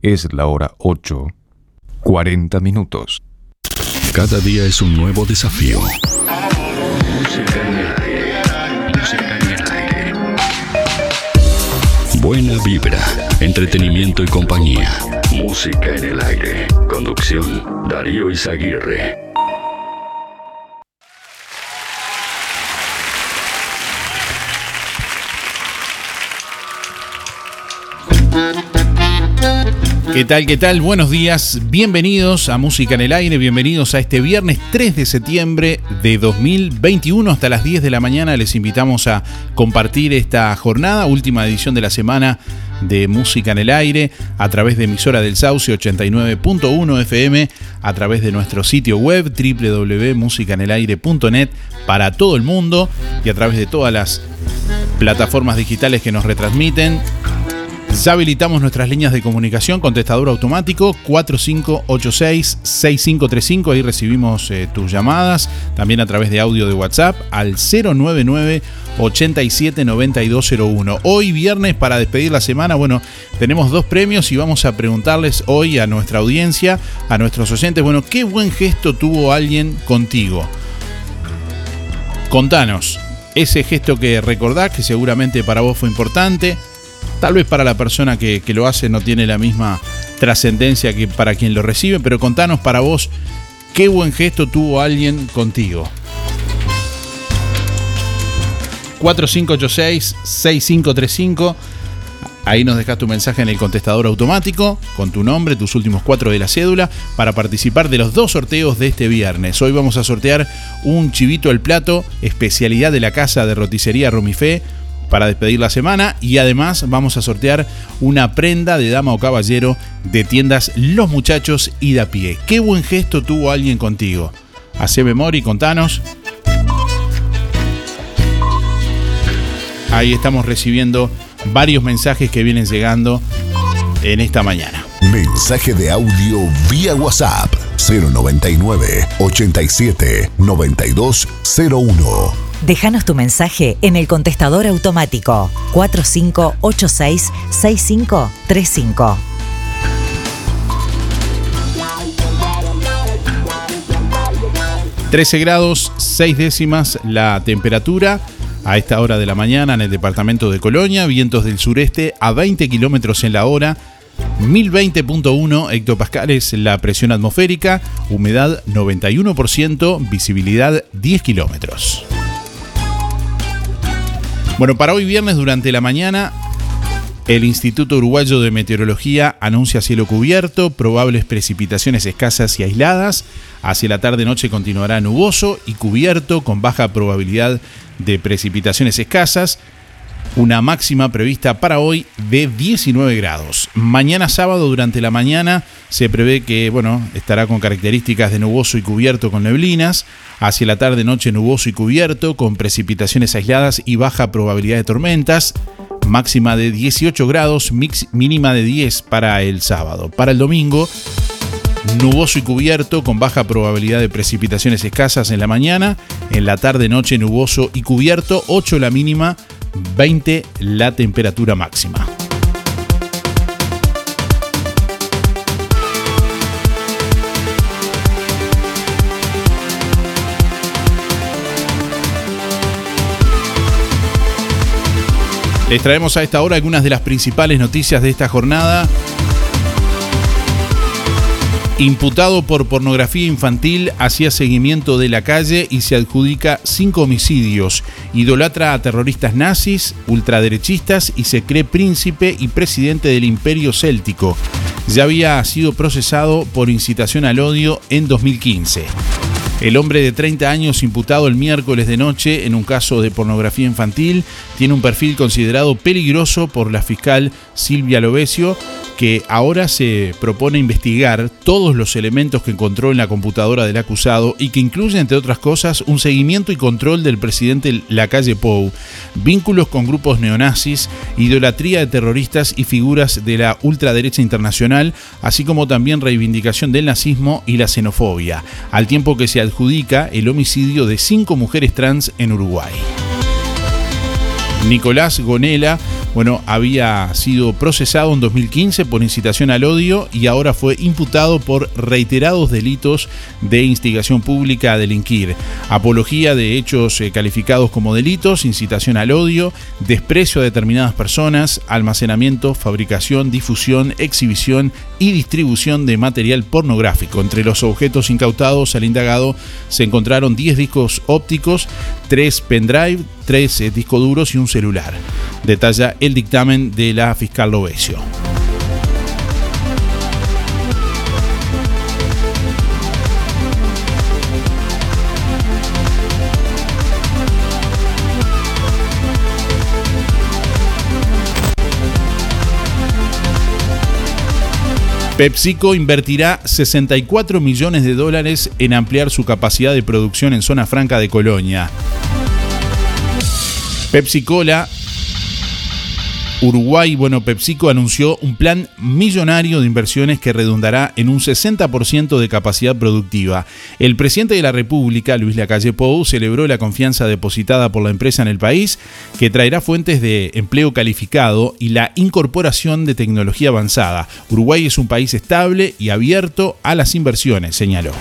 Es la hora 8, 40 minutos. Cada día es un nuevo desafío. Buena vibra, entretenimiento y compañía. Música en el aire. Conducción, Darío Izaguirre. ¿Qué tal? ¿Qué tal? Buenos días, bienvenidos a Música en el Aire, bienvenidos a este viernes 3 de septiembre de 2021 hasta las 10 de la mañana. Les invitamos a compartir esta jornada, última edición de la semana de Música en el Aire, a través de emisora del Sauce 89.1 FM, a través de nuestro sitio web www.musicanelaire.net para todo el mundo y a través de todas las plataformas digitales que nos retransmiten ya habilitamos nuestras líneas de comunicación, contestador automático 4586-6535, ahí recibimos eh, tus llamadas, también a través de audio de WhatsApp al 099 879201. Hoy viernes para despedir la semana, bueno, tenemos dos premios y vamos a preguntarles hoy a nuestra audiencia, a nuestros oyentes, bueno, ¿qué buen gesto tuvo alguien contigo? Contanos, ese gesto que recordás, que seguramente para vos fue importante, Tal vez para la persona que, lo hace no tiene la misma trascendencia que para quien lo recibe, pero contanos para vos qué buen gesto tuvo alguien contigo. 4586-6535. Ahí nos dejas tu mensaje en el contestador automático con tu nombre, tus últimos cuatro de la cédula para participar de los dos sorteos de este viernes. Hoy vamos a sortear un chivito al plato, especialidad de la casa de roticería Romifé para despedir la semana y además vamos a sortear una prenda de dama o caballero de tiendas Los Muchachos y de a pie. Qué buen gesto tuvo alguien contigo. Hace memoria y contanos. Ahí estamos recibiendo varios mensajes que vienen llegando en esta mañana. Mensaje de audio vía WhatsApp 099 87 9201. Déjanos tu mensaje en el contestador automático 4586-6535. ...13 grados 6 décimas la temperatura... ...a esta hora de la mañana en el departamento de Colonia... ...vientos del sureste a 20 kilómetros en la hora... 1020.1 hectopascales la presión atmosférica, humedad 91%, visibilidad 10 kilómetros. Bueno, para hoy viernes durante la mañana, el Instituto Uruguayo de Meteorología anuncia cielo cubierto, probables precipitaciones escasas y aisladas. Hacia la tarde-noche continuará nuboso y cubierto con baja probabilidad de precipitaciones escasas una máxima prevista para hoy de 19 grados. Mañana sábado durante la mañana se prevé que, bueno, estará con características de nuboso y cubierto con neblinas. Hacia la tarde noche nuboso y cubierto con precipitaciones aisladas y baja probabilidad de tormentas. Máxima de 18 grados, mínima de 10 para el sábado. Para el domingo nuboso y cubierto con baja probabilidad de precipitaciones escasas en la mañana, en la tarde noche nuboso y cubierto, 8 la mínima, 20 la temperatura máxima. Les traemos a esta hora algunas de las principales noticias de esta jornada. Imputado por pornografía infantil, hacía seguimiento de la calle y se adjudica cinco homicidios. Idolatra a terroristas nazis, ultraderechistas y se cree príncipe y presidente del imperio céltico. Ya había sido procesado por incitación al odio en 2015. El hombre de 30 años imputado el miércoles de noche en un caso de pornografía infantil tiene un perfil considerado peligroso por la fiscal Silvia Lovesio que ahora se propone investigar todos los elementos que encontró en la computadora del acusado y que incluye, entre otras cosas, un seguimiento y control del presidente Lacalle Pou, vínculos con grupos neonazis, idolatría de terroristas y figuras de la ultraderecha internacional, así como también reivindicación del nazismo y la xenofobia, al tiempo que se adjudica el homicidio de cinco mujeres trans en Uruguay. Nicolás Gonela bueno, había sido procesado en 2015 por incitación al odio y ahora fue imputado por reiterados delitos de instigación pública a delinquir, apología de hechos eh, calificados como delitos, incitación al odio, desprecio a determinadas personas, almacenamiento, fabricación, difusión, exhibición y distribución de material pornográfico. Entre los objetos incautados al indagado se encontraron 10 discos ópticos, 3 pendrive, 3 eh, discos duros y un celular. Detalla el dictamen de la fiscal Lovesio. PepsiCo invertirá 64 millones de dólares en ampliar su capacidad de producción en zona franca de Colonia. Pepsi Cola Uruguay, bueno, PepsiCo anunció un plan millonario de inversiones que redundará en un 60% de capacidad productiva. El presidente de la República, Luis Lacalle Pou, celebró la confianza depositada por la empresa en el país, que traerá fuentes de empleo calificado y la incorporación de tecnología avanzada. Uruguay es un país estable y abierto a las inversiones, señaló.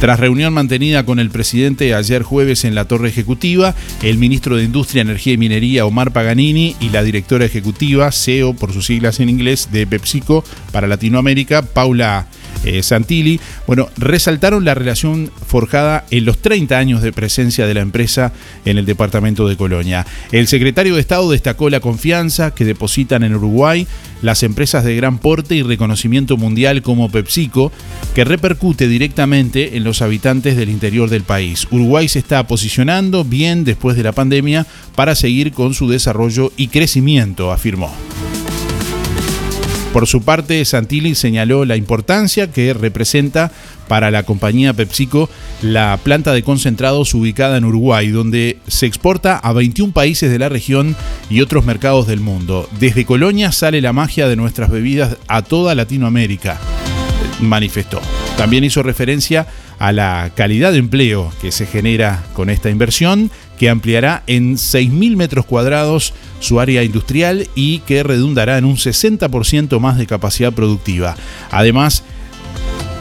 Tras reunión mantenida con el presidente ayer jueves en la torre ejecutiva, el ministro de Industria, Energía y Minería, Omar Paganini, y la directora ejecutiva, CEO por sus siglas en inglés, de PepsiCo para Latinoamérica, Paula eh, Santilli, bueno, resaltaron la relación forjada en los 30 años de presencia de la empresa en el departamento de Colonia. El secretario de Estado destacó la confianza que depositan en Uruguay las empresas de gran porte y reconocimiento mundial como PepsiCo, que repercute directamente en los habitantes del interior del país. Uruguay se está posicionando bien después de la pandemia para seguir con su desarrollo y crecimiento, afirmó. Por su parte, Santilli señaló la importancia que representa para la compañía PepsiCo la planta de concentrados ubicada en Uruguay, donde se exporta a 21 países de la región y otros mercados del mundo. Desde Colonia sale la magia de nuestras bebidas a toda Latinoamérica, manifestó. También hizo referencia a la calidad de empleo que se genera con esta inversión, que ampliará en 6.000 metros cuadrados su área industrial y que redundará en un 60% más de capacidad productiva. Además,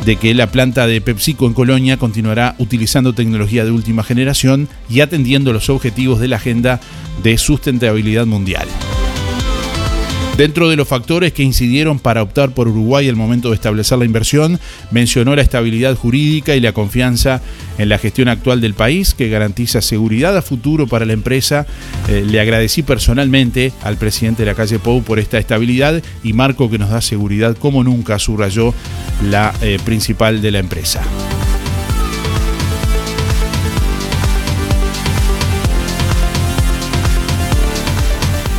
de que la planta de PepsiCo en Colonia continuará utilizando tecnología de última generación y atendiendo los objetivos de la agenda de sustentabilidad mundial. Dentro de los factores que incidieron para optar por Uruguay al momento de establecer la inversión, mencionó la estabilidad jurídica y la confianza en la gestión actual del país, que garantiza seguridad a futuro para la empresa. Eh, le agradecí personalmente al presidente de la calle Pou por esta estabilidad y marco que nos da seguridad como nunca, subrayó la eh, principal de la empresa.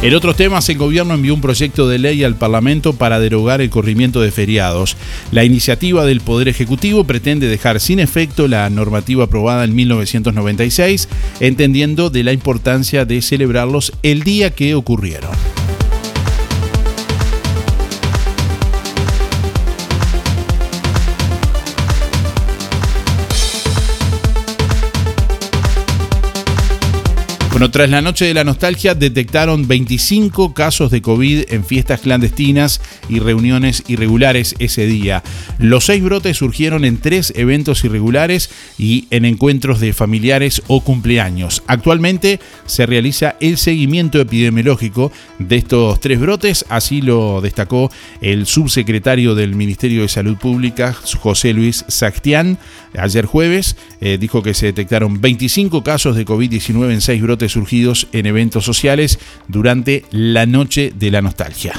En otros temas, el gobierno envió un proyecto de ley al Parlamento para derogar el corrimiento de feriados. La iniciativa del Poder Ejecutivo pretende dejar sin efecto la normativa aprobada en 1996, entendiendo de la importancia de celebrarlos el día que ocurrieron. Bueno, tras la noche de la nostalgia detectaron 25 casos de COVID en fiestas clandestinas y reuniones irregulares ese día. Los seis brotes surgieron en tres eventos irregulares y en encuentros de familiares o cumpleaños. Actualmente se realiza el seguimiento epidemiológico de estos tres brotes, así lo destacó el subsecretario del Ministerio de Salud Pública, José Luis Sactián, ayer jueves. Eh, dijo que se detectaron 25 casos de COVID-19 en seis brotes surgidos en eventos sociales durante la noche de la nostalgia.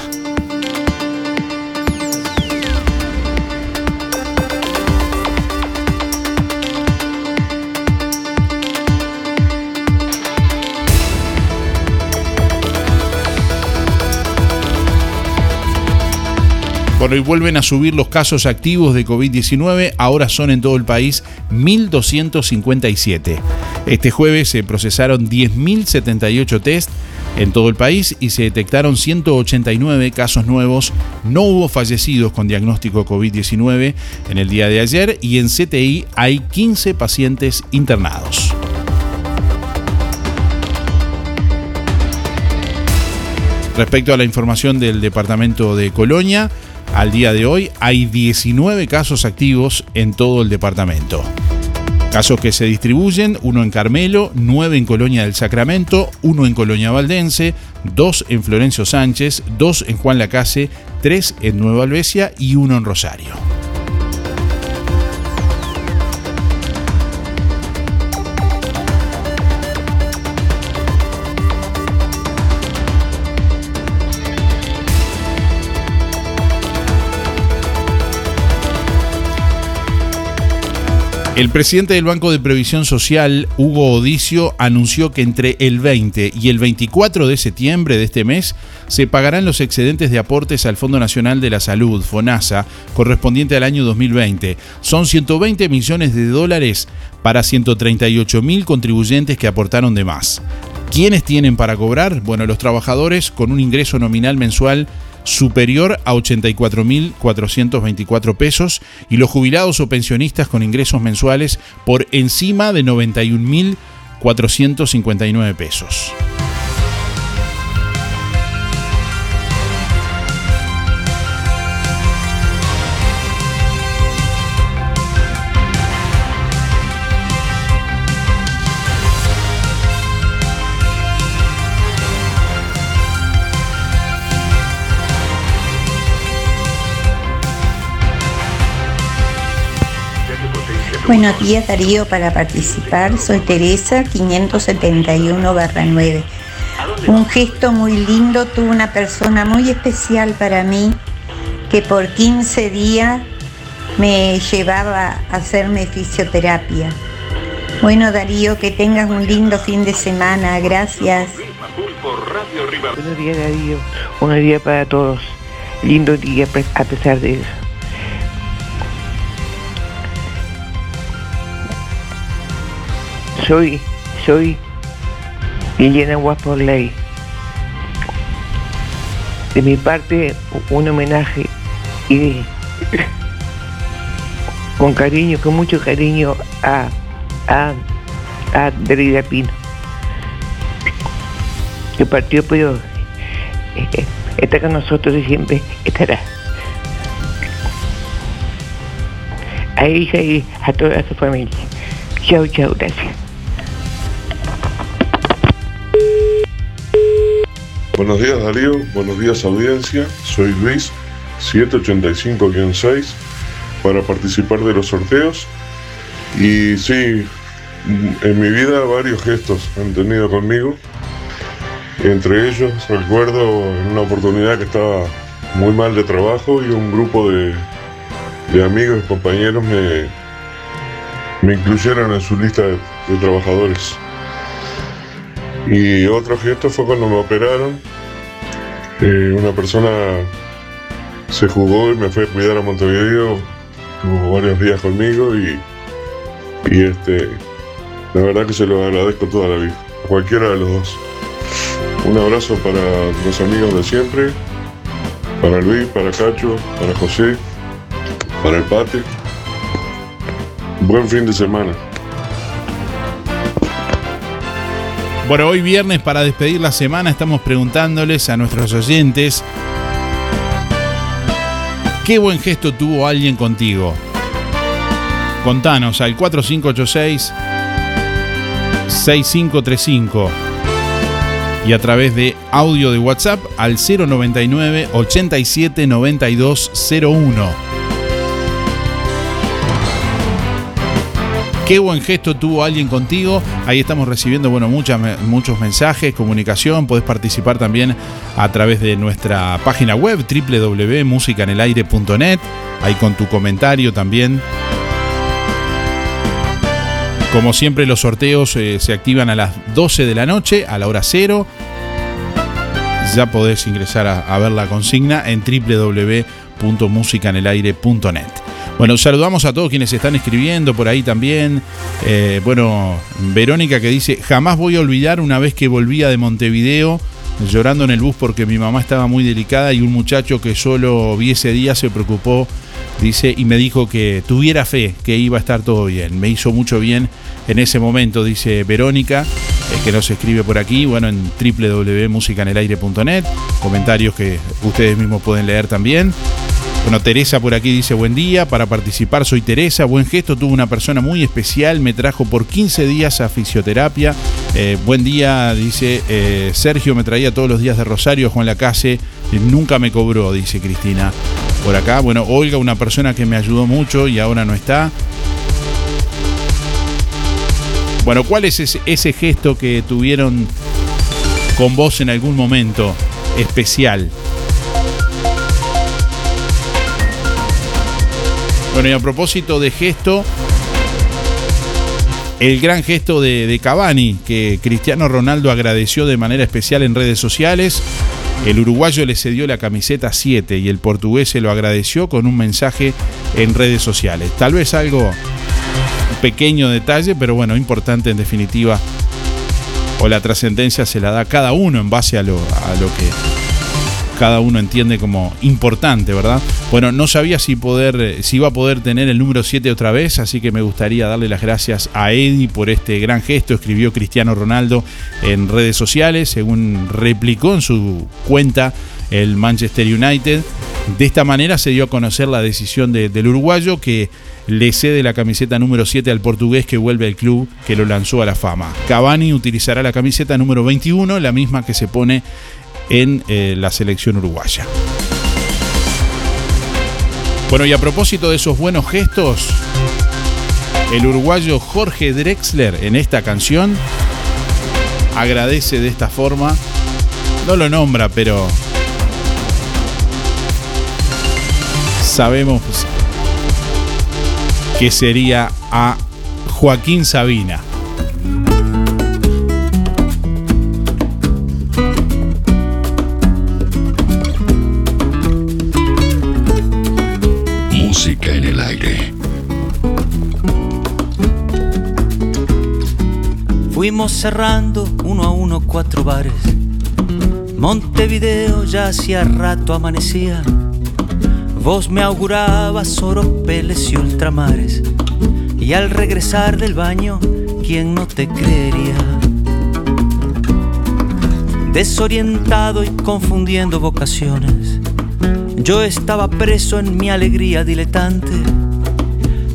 Y vuelven a subir los casos activos de COVID-19, ahora son en todo el país 1.257. Este jueves se procesaron 10.078 test en todo el país y se detectaron 189 casos nuevos. No hubo fallecidos con diagnóstico COVID-19 en el día de ayer y en CTI hay 15 pacientes internados. Respecto a la información del departamento de Colonia, al día de hoy hay 19 casos activos en todo el departamento. Casos que se distribuyen, uno en Carmelo, nueve en Colonia del Sacramento, uno en Colonia Valdense, dos en Florencio Sánchez, dos en Juan Lacase, tres en Nueva Albesia y uno en Rosario. El presidente del Banco de Previsión Social, Hugo Odicio, anunció que entre el 20 y el 24 de septiembre de este mes se pagarán los excedentes de aportes al Fondo Nacional de la Salud, FONASA, correspondiente al año 2020. Son 120 millones de dólares para 138 mil contribuyentes que aportaron de más. ¿Quiénes tienen para cobrar? Bueno, los trabajadores con un ingreso nominal mensual superior a 84.424 pesos y los jubilados o pensionistas con ingresos mensuales por encima de 91.459 pesos. Buenos días Darío, para participar soy Teresa 571-9. Un gesto muy lindo, tuvo una persona muy especial para mí que por 15 días me llevaba a hacerme fisioterapia. Bueno Darío, que tengas un lindo fin de semana, gracias. Buenos días Darío, buenos días para todos. Lindo día a pesar de eso. Soy, soy Liliana Ley. De mi parte, un homenaje y con cariño, con mucho cariño a, a, a Pino, que partió, pero eh, está con nosotros y siempre estará. A ella y a toda su familia. Chao, chao, gracias. Buenos días Darío, buenos días audiencia, soy Luis 785-6 para participar de los sorteos. Y sí, en mi vida varios gestos han tenido conmigo, entre ellos recuerdo en una oportunidad que estaba muy mal de trabajo y un grupo de, amigos y compañeros me, me incluyeron en su lista de trabajadores. Y otro gesto fue cuando me operaron. Eh, una persona se jugó y me fue a cuidar a Montevideo. Tuvo varios días conmigo y, y este, la verdad que se lo agradezco toda la vida, a cualquiera de los dos. Un abrazo para los amigos de siempre, para Luis, para Cacho, para José, para el Pate. Buen fin de semana. Bueno, hoy viernes para despedir la semana estamos preguntándoles a nuestros oyentes qué buen gesto tuvo alguien contigo. Contanos al 4586 6535 y a través de audio de WhatsApp al 099 87 Qué buen gesto tuvo alguien contigo. Ahí estamos recibiendo bueno, muchos mensajes, comunicación. Podés participar también a través de nuestra página web www.musicanelaire.net. Ahí con tu comentario también. Como siempre, los sorteos eh, se activan a las 12 de la noche, a la hora cero. Ya podés ingresar a ver la consigna en www.musicanelaire.net. Bueno, saludamos a todos quienes están escribiendo por ahí también. Eh, bueno, Verónica que dice, jamás voy a olvidar una vez que volvía de Montevideo llorando en el bus porque mi mamá estaba muy delicada y un muchacho que solo vi ese día se preocupó, dice, y me dijo que tuviera fe, que iba a estar todo bien. Me hizo mucho bien en ese momento, dice Verónica, eh, que nos escribe por aquí, bueno, en www.musicanelaire.net, comentarios que ustedes mismos pueden leer también. Bueno, Teresa por aquí dice buen día, para participar soy Teresa, buen gesto, tuvo una persona muy especial, me trajo por 15 días a fisioterapia. Eh, buen día, dice eh, Sergio, me traía todos los días de Rosario, Juan Lacase, nunca me cobró, dice Cristina. Por acá, bueno, Olga, una persona que me ayudó mucho y ahora no está. Bueno, ¿cuál es ese, ese gesto que tuvieron con vos en algún momento especial? Bueno, y a propósito de gesto, el gran gesto de, de, Cavani, que Cristiano Ronaldo agradeció de manera especial en redes sociales. El uruguayo le cedió la camiseta 7 y el portugués se lo agradeció con un mensaje en redes sociales. Tal vez algo pequeño detalle, pero bueno, importante en definitiva. O la trascendencia se la da cada uno en base a lo que cada uno entiende como importante, ¿verdad? Bueno, no sabía si poder, si iba a poder tener el número 7 otra vez, así que me gustaría darle las gracias a Eddie por este gran gesto. Escribió Cristiano Ronaldo en redes sociales, según replicó en su cuenta el Manchester United. De esta manera se dio a conocer la decisión del uruguayo que le cede la camiseta número 7 al portugués que vuelve al club que lo lanzó a la fama. Cavani utilizará la camiseta número 21, la misma que se pone en eh, la selección uruguaya. Bueno, y a propósito de esos buenos gestos, el uruguayo Jorge Drexler en esta canción agradece de esta forma, no lo nombra, pero sabemos que sería a Joaquín Sabina. Cerrando uno a uno cuatro bares. Montevideo ya hacía rato amanecía. Vos me augurabas oropeles y ultramares. Y al regresar del baño, ¿quién no te creería? Desorientado y confundiendo vocaciones, yo estaba preso en mi alegría diletante.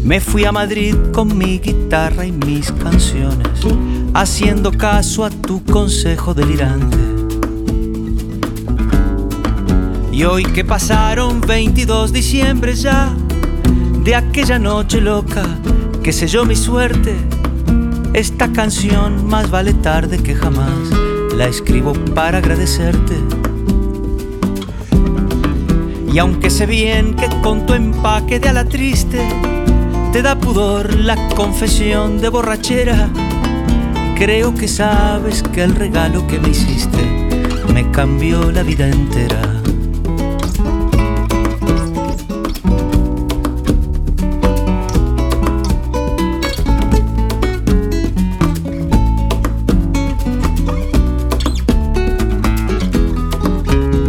Me fui a Madrid con mi guitarra y mis canciones, haciendo caso a tu consejo delirante. Y hoy que pasaron 22 diciembre ya de aquella noche loca que selló mi suerte, esta canción más vale tarde que jamás la escribo para agradecerte. Y aunque sé bien que con tu empaque de ala triste te da pudor la confesión de borrachera, creo que sabes que el regalo que me hiciste me cambió la vida entera.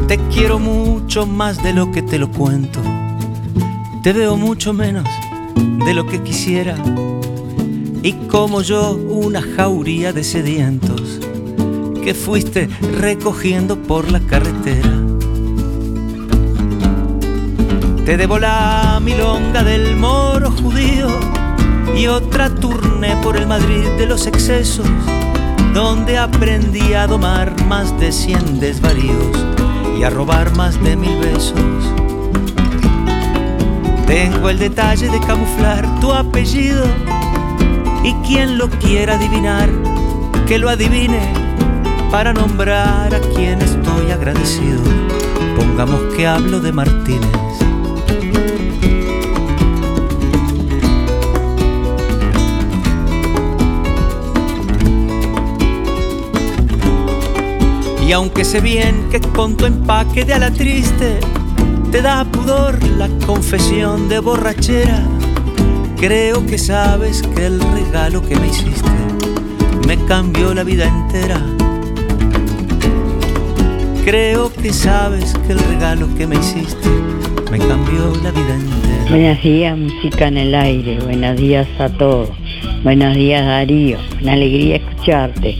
Te quiero mucho más de lo que te lo cuento. Te veo mucho menos de lo que quisiera. Y como yo, una jauría de sedientos que fuiste recogiendo por la carretera. Te debo la milonga del moro judío y otra turné por el Madrid de los excesos, donde aprendí a domar más de cien desvaríos y a robar más de mil besos. Tengo el detalle de camuflar tu apellido y quien lo quiera adivinar, que lo adivine para nombrar a quien estoy agradecido. Pongamos que hablo de Martínez. Y aunque sé bien que con tu empaque de ala triste te da pudor la confesión de borrachera, creo que sabes que el regalo que me hiciste me cambió la vida entera. Creo que sabes que el regalo que me hiciste me cambió la vida entera. Buenos días, música en el aire. Buenos días a todos. Buenos días Darío, una alegría escucharte.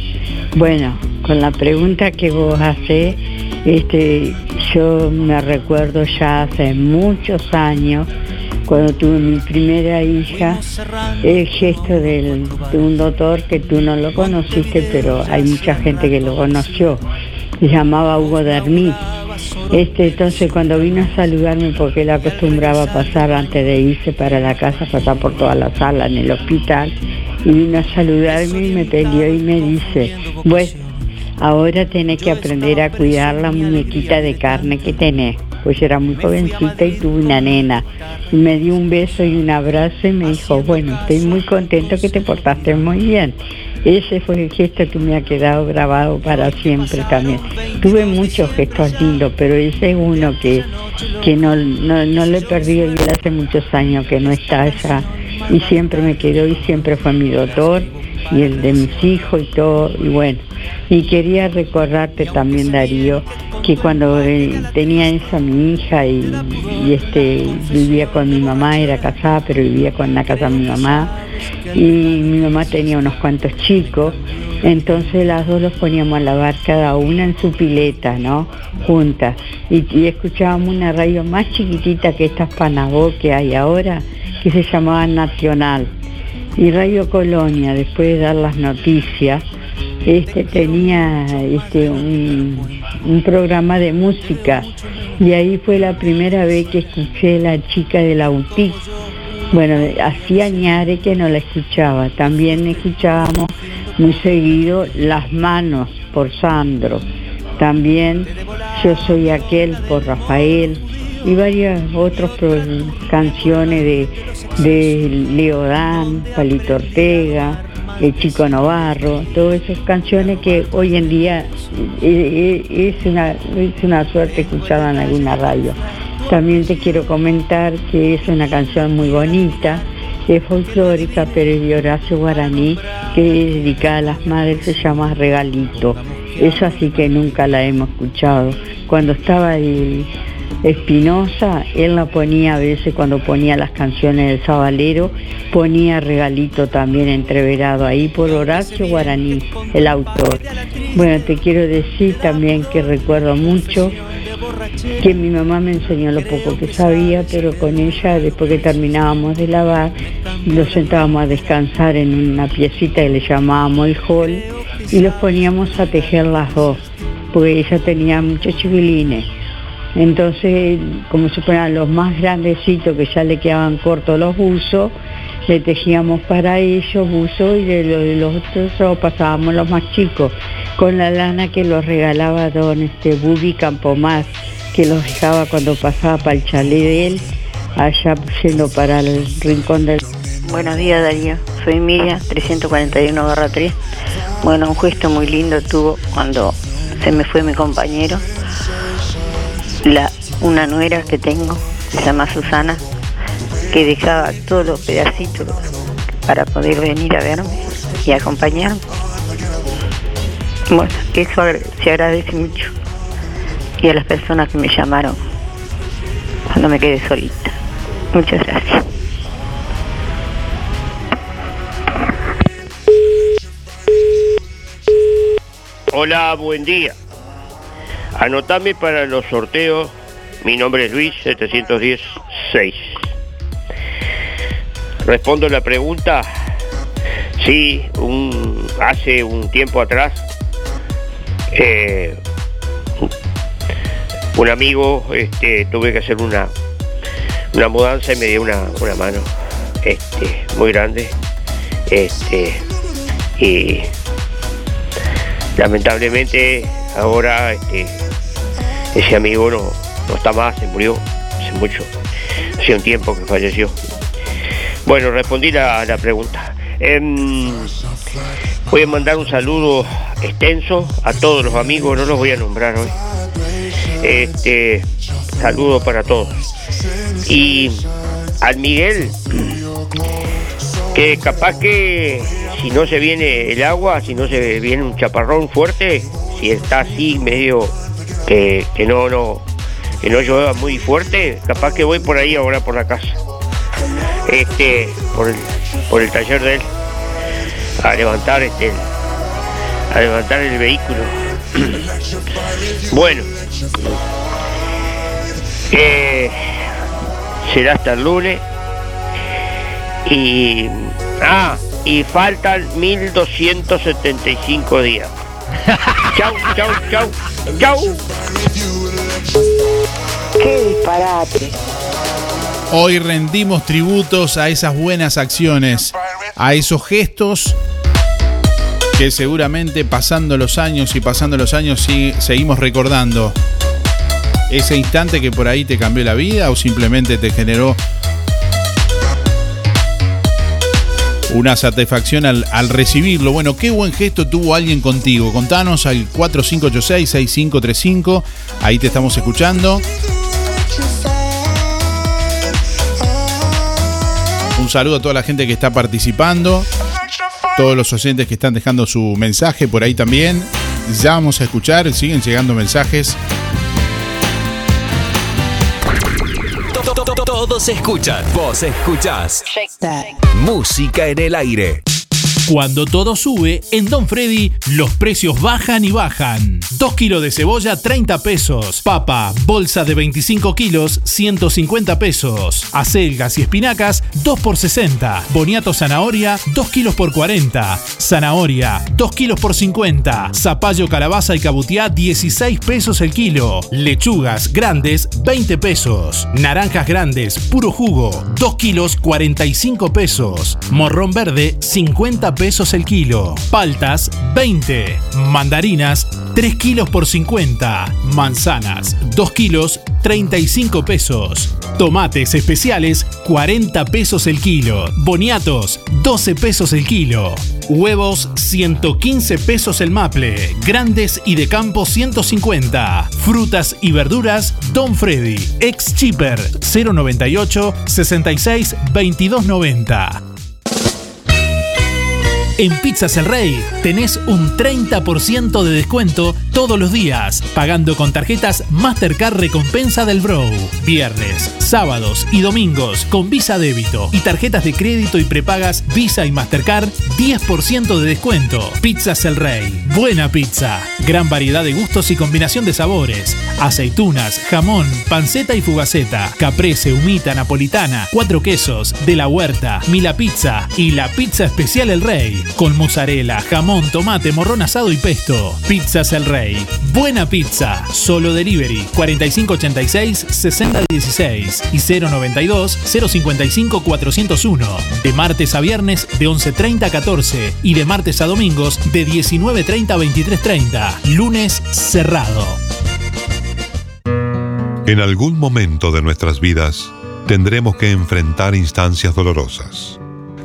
Bueno, con la pregunta que vos haces, este, yo me recuerdo ya hace muchos años, cuando tuve mi primera hija, el gesto de un doctor que tú no lo conociste, pero hay mucha gente que lo conoció, se llamaba Hugo Dermí. Este, entonces cuando vino a saludarme, porque él acostumbraba a pasar antes de irse para la casa, pasar por toda la sala en el hospital, y vino a saludarme y me peleó y me dice, bueno, ahora tenés que aprender a cuidar la muñequita de carne que tenés. Pues yo era muy jovencita y tuve una nena. Y me dio un beso y un abrazo y me dijo, bueno, estoy muy contento que te portaste muy bien. Ese fue el gesto que me ha quedado grabado para siempre también. Tuve muchos gestos lindos, pero ese es uno que, que no, no, no lo he perdido y hace muchos años que no está allá. Y siempre me quedó y siempre fue mi doctor y el de mis hijos y todo. Y bueno, y quería recordarte también, Darío, que cuando eh, tenía esa mi hija y, este vivía con mi mamá, era casada, pero vivía con la casa de mi mamá, y mi mamá tenía unos cuantos chicos, entonces las dos los poníamos a lavar cada una en su pileta, ¿no? Juntas. Y, y escuchábamos una radio más chiquitita que estas Panagó que hay ahora, que se llamaba Nacional. Y Radio Colonia, después de dar las noticias, este tenía este un, programa de música y ahí fue la primera vez que escuché la chica de la UTIC. Bueno, hacía ñare que no la escuchaba. También escuchábamos muy seguido Las manos por Sandro. También Yo soy aquel por Rafael y varias otras canciones de, de Leodán, Palito Ortega, el Chico Novarro, todas esas canciones que hoy en día eh, eh, es una, es una suerte escuchada en alguna radio. También te quiero comentar que es una canción muy bonita, es folclórica, pero es de Horacio Guaraní, que es dedicada a las madres, se llama Regalito. Esa sí que nunca la hemos escuchado. Cuando estaba el Espinosa, él la ponía a veces cuando ponía las canciones del Sabalero, ponía regalito también entreverado ahí por Horacio Guaraní, el autor. Bueno, te quiero decir también que recuerdo mucho que mi mamá me enseñó lo poco que sabía, pero con ella, después que terminábamos de lavar, los sentábamos a descansar en una piecita que le llamábamos el hall y los poníamos a tejer las dos, porque ella tenía muchos chiquilines. Entonces, como ponían los más grandecitos que ya le quedaban cortos los buzos, le tejíamos para ellos buzos y de los, otros pasábamos los más chicos, con la lana que los regalaba don este Bubi Campomás, que los dejaba cuando pasaba para el chalet de él, allá yendo para el rincón del... Buenos días Darío, soy Miriam, 341 3. Bueno, un gesto muy lindo tuvo cuando se me fue mi compañero. La, una nuera que tengo, se llama Susana, que dejaba todos los pedacitos para poder venir a verme y acompañarme. Bueno, eso se agradece mucho. Y a las personas que me llamaron cuando me quedé solita. Muchas gracias. Hola, buen día. Anotame para los sorteos. Mi nombre es Luis 716. Respondo la pregunta. Sí, hace un tiempo atrás, eh, un amigo, este, tuve que hacer una, una mudanza y me dio una, una mano este, muy grande. Este, y lamentablemente ahora este, ese amigo no, no está más, se murió hace mucho, hace un tiempo que falleció. Bueno, respondí la, la pregunta. Em, voy a mandar un saludo extenso a todos los amigos, no los voy a nombrar hoy. Este, saludo para todos. Y al Miguel, que capaz que si no se viene el agua, si no se viene un chaparrón fuerte, si está así medio que, que no, no, que no llueva muy fuerte, capaz que voy por ahí ahora por la casa. Este, por el, por el taller de él. a levantar este a levantar el vehículo. bueno, eh, será hasta el lunes y ah y faltan 1275 días. chau, chau, chau, chau. ¡Qué disparate! Hoy rendimos tributos a esas buenas acciones, a esos gestos que seguramente pasando los años y pasando los años sí, seguimos recordando. Ese instante que por ahí te cambió la vida o simplemente te generó una satisfacción al, recibirlo. Bueno, qué buen gesto tuvo alguien contigo. Contanos al 4586-6535. Ahí te estamos escuchando. Un saludo a toda la gente que está participando. Todos los oyentes que están dejando su mensaje por ahí también. Ya vamos a escuchar, siguen llegando mensajes. Todos escuchan, vos escuchás. Música en el aire. Cuando todo sube, en Don Freddy los precios bajan y bajan. 2 kilos de cebolla, 30 pesos. Papa, bolsa de 25 kilos, 150 pesos. Acelgas y espinacas, 2 por 60. Boniato zanahoria, 2 kilos por 40. Zanahoria, 2 kilos por 50. Zapallo, calabaza y cabutiá, 16 pesos el kilo. Lechugas grandes, 20 pesos. Naranjas grandes, puro jugo, 2 kilos, 45 pesos. Morrón verde, 50 pesos el kilo. Paltas, 20. Mandarinas, 3 kilos por 50. Manzanas, 2 kilos, 35 pesos. Tomates especiales, 40 pesos el kilo. Boniatos, 12 pesos el kilo. Huevos, 115 pesos el maple. Grandes y de campo, 150. Frutas y verduras, Don Freddy. Ex Cheaper, 098 66 2290. En Pizzas El Rey tenés un 30% de descuento todos los días, pagando con tarjetas Mastercard Recompensa del Bro. Viernes, sábados y domingos con Visa Débito y tarjetas de crédito y prepagas Visa y Mastercard 10% de descuento. Pizzas El Rey. Buena pizza. Gran variedad de gustos y combinación de sabores. Aceitunas, jamón, panceta y fugaceta. Caprese, humita, napolitana, cuatro quesos, de la huerta, Mila Pizza y la pizza especial El Rey con mozzarella, jamón, tomate, morrón asado y pesto. Pizzas El Rey. Buena pizza. Solo delivery 4586-6016 y 092 055 401. De martes a viernes de 11.30 a 14 y de martes a domingos de 19.30 a 23.30. Lunes cerrado. En algún momento de nuestras vidas tendremos que enfrentar instancias dolorosas.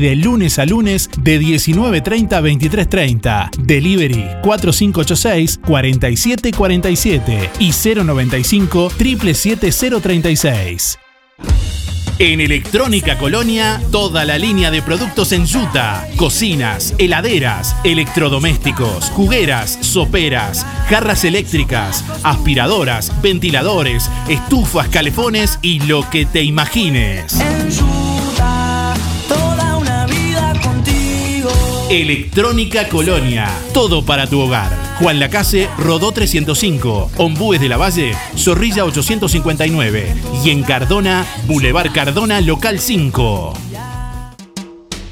de lunes a lunes de 19.30 a 23.30. Delivery 4586-4747 y 095 77036. En Electrónica Colonia, toda la línea de productos en yuta, cocinas, heladeras, electrodomésticos, jugueras, soperas, jarras eléctricas, aspiradoras, ventiladores, estufas, calefones y lo que te imagines. Electrónica Colonia. Todo para tu hogar. Juan Lacase, Rodó 305. Ombúes de la Valle, Zorrilla 859. Y en Cardona, Boulevard Cardona, Local 5.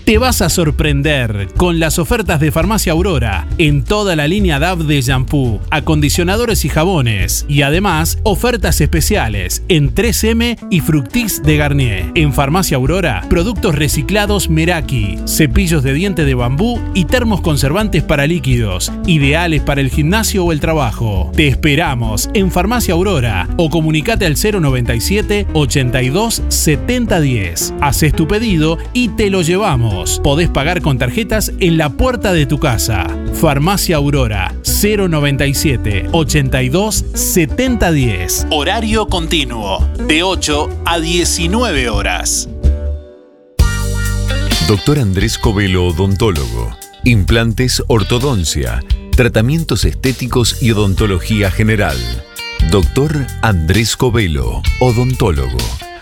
Te vas a sorprender con las ofertas de Farmacia Aurora en toda la línea DAV de shampoo, acondicionadores y jabones. Y además, ofertas especiales en 3M y Fructis de Garnier. En Farmacia Aurora, productos reciclados Meraki, cepillos de diente de bambú y termos conservantes para líquidos, ideales para el gimnasio o el trabajo. Te esperamos en Farmacia Aurora o comunicate al 097 82 7010. Haces tu pedido y te lo llevamos. Podés pagar con tarjetas en la puerta de tu casa. Farmacia Aurora 097 82 7010. Horario continuo de 8 a 19 horas. Doctor Andrés Covelo, odontólogo. Implantes, ortodoncia, tratamientos estéticos y odontología general. Doctor Andrés Covelo, odontólogo.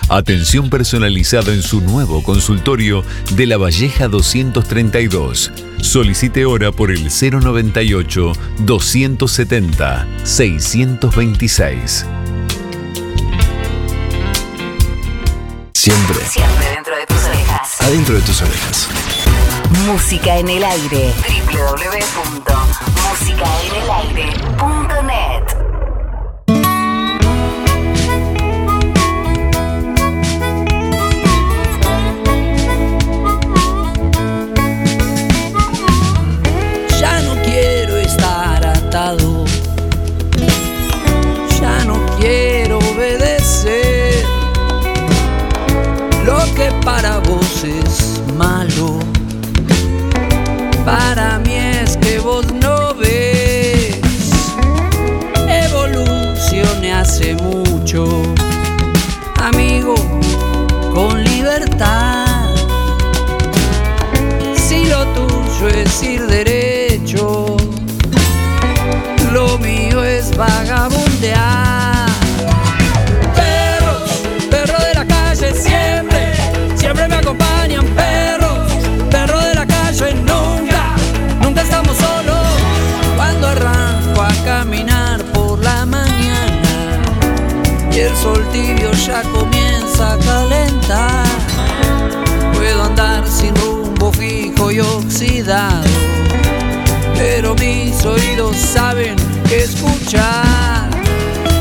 Atención personalizada en su nuevo consultorio de La Valleja 232. Solicite hora por el 098 270 626. Siempre. Siempre dentro de tus orejas. Adentro de tus orejas. Música en el aire. www.musicaenelaire.net para vos es malo. Para mí es que vos no ves. Evolucioné hace mucho. Amigo, con libertad. Si lo tuyo es ir derecho, lo mío es vagabundear. El sol tibio ya comienza a calentar. Puedo andar sin rumbo fijo y oxidado, pero mis oídos saben escuchar.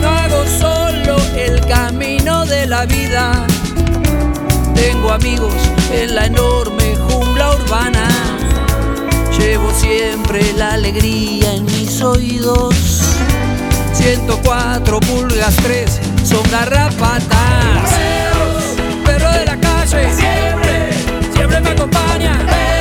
No hago solo el camino de la vida, tengo amigos en la enorme jungla urbana. Llevo siempre la alegría en mis oídos. 104 pulgas 3 son garrapatas. Perro de la calle, siempre, siempre me acompaña.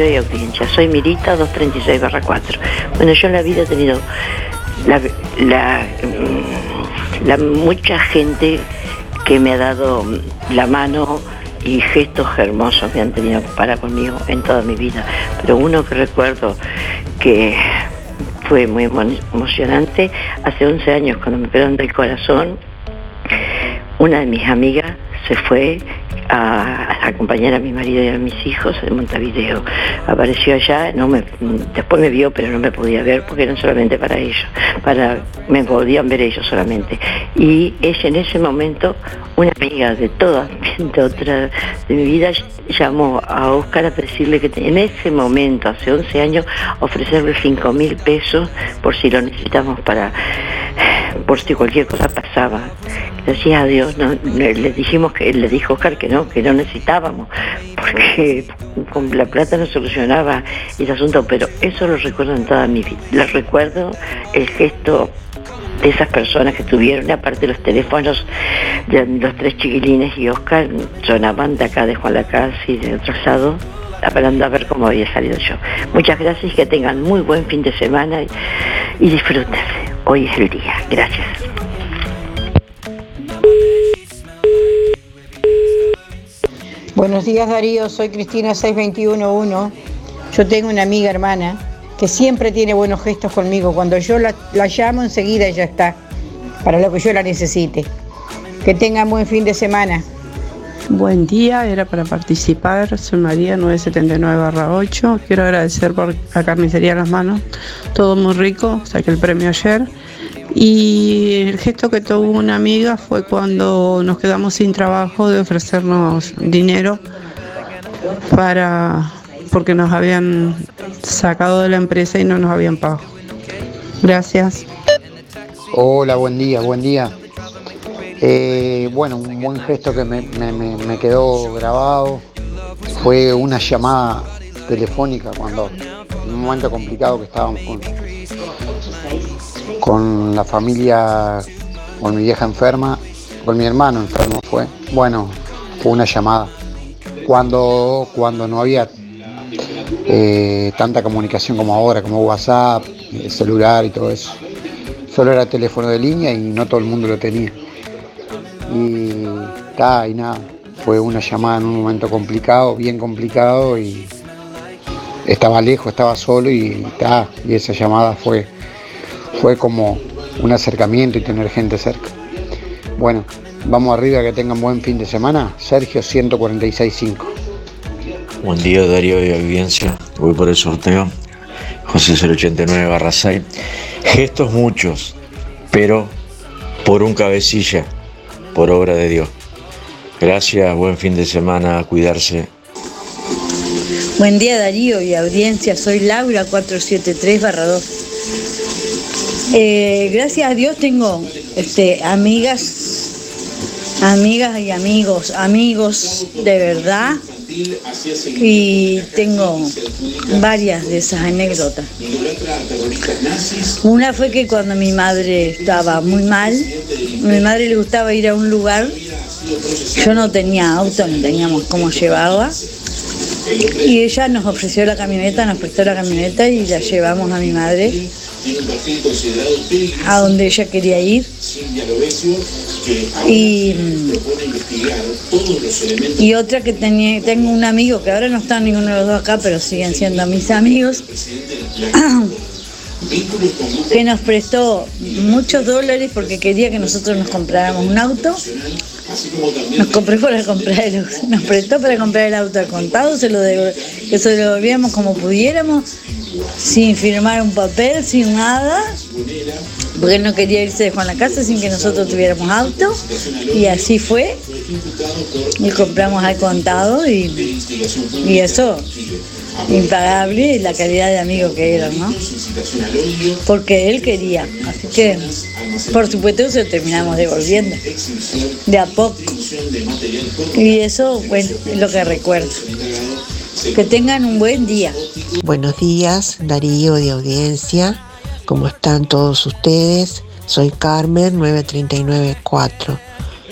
Darío y audiencia, soy Mirita 236 4. Bueno, yo en la vida he tenido mm, la mucha gente que me ha dado la mano y gestos hermosos me han tenido para conmigo en toda mi vida. Pero uno que recuerdo que fue muy emo- emocionante, hace 11 años cuando me operaron del corazón, una de mis amigas se fue a acompañar a mi marido y a mis hijos en Montevideo. Apareció allá, no me, después me vio, pero no me podía ver porque eran solamente para ellos, para, me podían ver ellos solamente. Y ella en ese momento, una amiga de toda, de otra de mi vida, llamó a Oscar a decirle que en ese momento, hace 11 años, ofrecerle 5 mil pesos por si lo necesitamos para por si cualquier cosa pasaba. Decía adiós, no, le dijimos que, le dijo Oscar que no, que no necesitábamos, porque con la plata no solucionaba el asunto, pero eso lo recuerdo en toda mi vida. Lo recuerdo el gesto de esas personas que tuvieron, aparte los teléfonos de los tres chiquilines y Oscar sonaban de acá de Juan Lacaz y de otro lado, esperando a ver cómo había salido yo. Muchas gracias y que tengan muy buen fin de semana y, y disfruten. Hoy es el día. Gracias. Buenos días Darío, soy Cristina 6211. Yo tengo una amiga hermana que siempre tiene buenos gestos conmigo. Cuando yo la, la llamo enseguida ella está, para lo que yo la necesite. Que tengan buen fin de semana. Buen día, era para participar. Soy María 979-8. Quiero agradecer por la carnicería Las Manos. Todo muy rico, saqué el premio ayer. Y el gesto que tuvo una amiga fue cuando nos quedamos sin trabajo de ofrecernos dinero para porque nos habían sacado de la empresa y no nos habían pagado. Gracias. Hola, buen día, buen día. Eh, bueno, un buen gesto que me, me- quedó grabado fue una llamada telefónica cuando en un momento complicado que estábamos con, con la familia, con mi vieja enferma, con mi hermano enfermo fue. Bueno, fue una llamada. Cuando, cuando no había eh, tanta comunicación como ahora, como WhatsApp, eh, celular y todo eso. Solo era teléfono de línea y no todo el mundo lo tenía. Y, ta, y nada, fue una llamada en un momento complicado, bien complicado y estaba lejos, estaba solo y, ta, y esa llamada fue, fue como un acercamiento y tener gente cerca. Bueno, vamos arriba, que tengan buen fin de semana. Sergio 1465. Buen día Darío y audiencia, voy por el sorteo. José 089 barra 6. Gestos muchos, pero por un cabecilla, por obra de Dios. Gracias, buen fin de semana, a cuidarse. Buen día Darío y audiencia, soy Laura 473 2. Eh, gracias a Dios tengo este, amigas, amigas y amigos, amigos de verdad y tengo varias de esas anécdotas. Una fue que cuando mi madre estaba muy mal, a mi madre le gustaba ir a un lugar, yo no tenía auto, no teníamos cómo llevarla. Y ella nos ofreció la camioneta, nos prestó la camioneta y la llevamos a mi madre a donde ella quería ir. Y, y otra que tenía, tengo un amigo que ahora no está ninguno de los dos acá, pero siguen siendo mis amigos, que nos prestó muchos dólares porque quería que nosotros nos compráramos un auto. Nos compró para comprar nos prestó para comprar el auto al contado, se lo devol- que se lo devolvíamos como pudiéramos, sin firmar un papel, sin nada, porque él no quería irse Juan la casa sin que nosotros tuviéramos auto, y así fue, y compramos al contado, y, y eso, impagable, la calidad de amigo que eran, ¿no? Porque él quería, así que, por supuesto, se lo terminamos devolviendo, de a poco. Y eso, bueno, es lo que recuerdo. Que tengan un buen día. Buenos días, Darío de audiencia. ¿Cómo están todos ustedes? Soy Carmen 9394.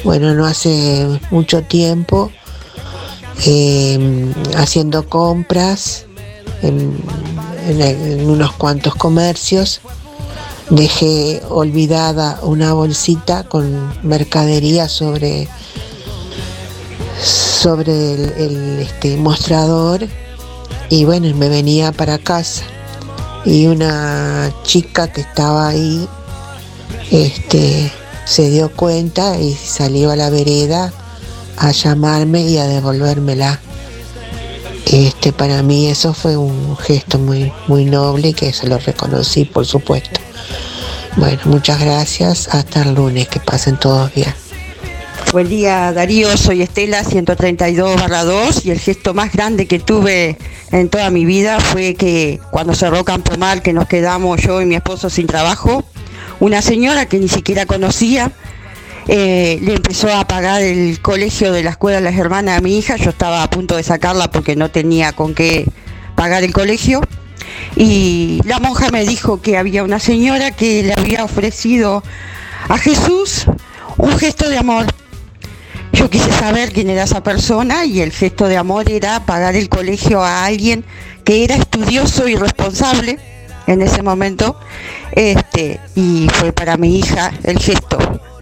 Bueno, no hace mucho tiempo eh, haciendo compras en, unos cuantos comercios. Dejé olvidada una bolsita con mercadería sobre, sobre el, el, este, mostrador y bueno, me venía para casa y una chica que estaba ahí este, se dio cuenta y salió a la vereda a llamarme y a devolvérmela. Este, para mí eso fue un gesto muy, muy noble que se lo reconocí, por supuesto. Bueno, muchas gracias. Hasta el lunes. Que pasen todos bien. Buen día Darío, soy Estela 132 2 y el gesto más grande que tuve en toda mi vida fue que cuando cerró Campo Mal, que nos quedamos yo y mi esposo sin trabajo, una señora que ni siquiera conocía, eh, le empezó a pagar el colegio de la escuela de las hermanas a mi hija, yo estaba a punto de sacarla porque no tenía con qué pagar el colegio. Y la monja me dijo que había una señora que le había ofrecido a Jesús un gesto de amor. Yo quise saber quién era esa persona y el gesto de amor era pagar el colegio a alguien que era estudioso y responsable en ese momento. Este, y fue para mi hija el gesto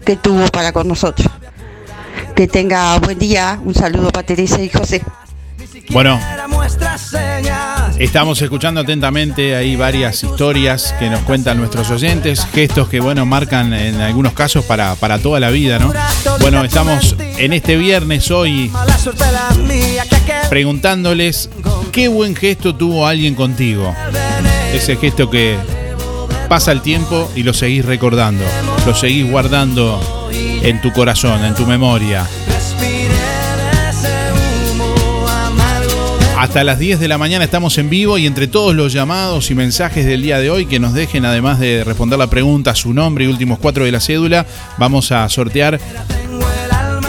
que tuvo para con nosotros. Que tenga buen día. Un saludo para Teresa y José. Bueno, estamos escuchando atentamente ahí varias historias que nos cuentan nuestros oyentes, gestos que, bueno, marcan en algunos casos para, para toda la vida, ¿no? Bueno, estamos en este viernes hoy preguntándoles qué buen gesto tuvo alguien contigo. Ese gesto que pasa el tiempo y lo seguís recordando, lo seguís guardando en tu corazón, en tu memoria. Hasta las 10 de la mañana estamos en vivo y entre todos los llamados y mensajes del día de hoy que nos dejen, además de responder la pregunta, su nombre y últimos cuatro de la cédula, vamos a sortear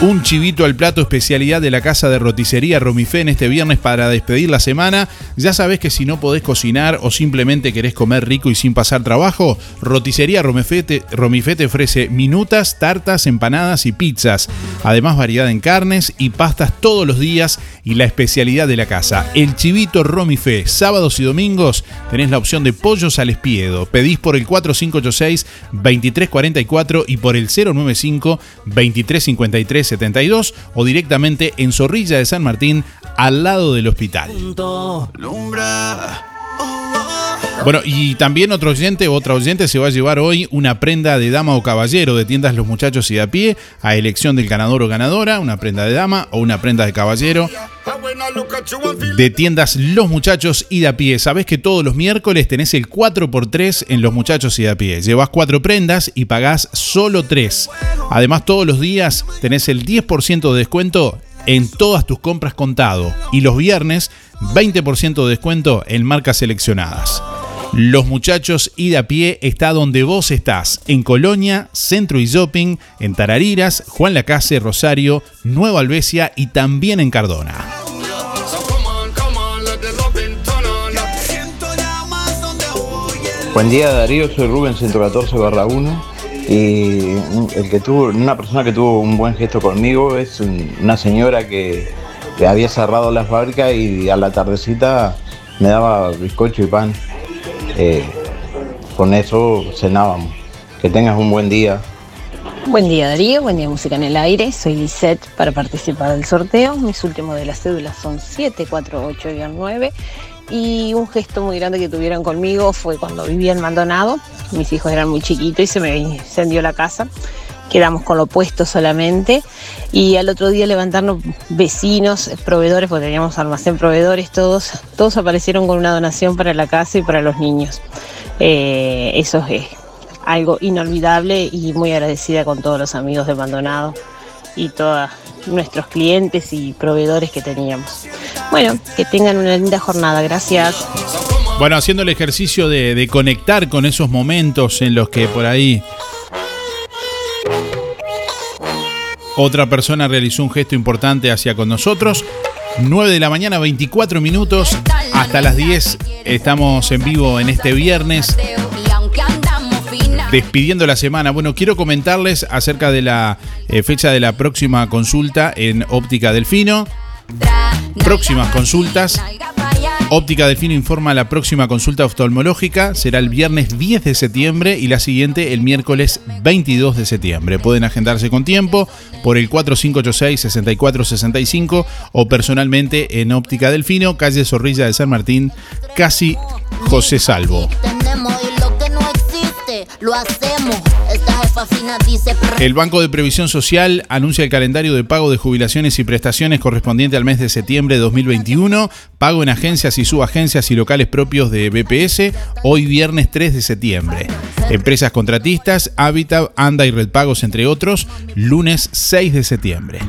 un chivito al plato especialidad de la casa de roticería Romifé en este viernes para despedir la semana. Ya sabes que si no podés cocinar o simplemente querés comer rico y sin pasar trabajo, roticería Romifé te, Romifé te ofrece minutas, tartas, empanadas y pizzas. Además variedad en carnes y pastas todos los días y la especialidad de la casa. El chivito Romifé, sábados y domingos tenés la opción de pollos al espiedo. Pedís por el 4586-2344 y por el 095 2353 72 o directamente en Zorrilla de San Martín, al lado del hospital. Bueno, y también otro oyente otra oyente se va a llevar hoy una prenda de dama o caballero de tiendas Los Muchachos y de a pie, a elección del ganador o ganadora, una prenda de dama o una prenda de caballero. De tiendas Los Muchachos y de a pie. Sabés que todos los miércoles tenés el 4x3 en Los Muchachos y de a pie. Llevas cuatro prendas y pagás solo 3. Además, todos los días tenés el 10% de descuento en todas tus compras contado. Y los viernes, 20% de descuento en marcas seleccionadas. Los muchachos de a pie está donde vos estás, en Colonia, Centro y Shopping, en Tarariras, Juan Lacase, Rosario, Nueva Albesia y también en Cardona. Buen día Darío, soy Rubén 114 barra 1 y el que tuvo, una persona que tuvo un buen gesto conmigo es un- una señora que, que había cerrado la fábrica y a la tardecita me daba bizcocho y pan. Eh, con eso cenábamos. Que tengas un buen día. Buen día Darío, buen día Música en el Aire, soy Lisette para participar del sorteo. Mis últimos de las cédulas son 748-9 y un gesto muy grande que tuvieron conmigo fue cuando vivía en Maldonado. Mis hijos eran muy chiquitos y se me incendió la casa. Quedamos con lo puesto solamente y al otro día levantarnos vecinos, proveedores, porque teníamos almacén proveedores, todos, todos aparecieron con una donación para la casa y para los niños. Eh, eso es algo inolvidable y muy agradecida con todos los amigos de Maldonado y todos nuestros clientes y proveedores que teníamos. Bueno, que tengan una linda jornada. Gracias. Bueno, haciendo el ejercicio de, de conectar con esos momentos en los que por ahí otra persona realizó un gesto importante hacia con nosotros. 9 de la mañana, 24 minutos. Hasta las 10 estamos en vivo en este viernes. Despidiendo la semana. Bueno, quiero comentarles acerca de la eh, fecha de la próxima consulta en Óptica Delfino. Próximas consultas. Óptica Delfino informa la próxima consulta oftalmológica será el viernes 10 de septiembre y la siguiente el miércoles 22 de septiembre. Pueden agendarse con tiempo por el 4586-6465 o personalmente en Óptica Delfino, calle Zorrilla de San Martín, casi José Salvo. Lo hacemos. Esta jefa fina dice. El Banco de Previsión Social anuncia el calendario de pago de jubilaciones y prestaciones correspondiente al mes de septiembre de 2021, pago en agencias y subagencias y locales propios de BPS, hoy viernes 3 de septiembre. Empresas contratistas, Habitat, Anda y Red Pagos, entre otros, lunes 6 de septiembre.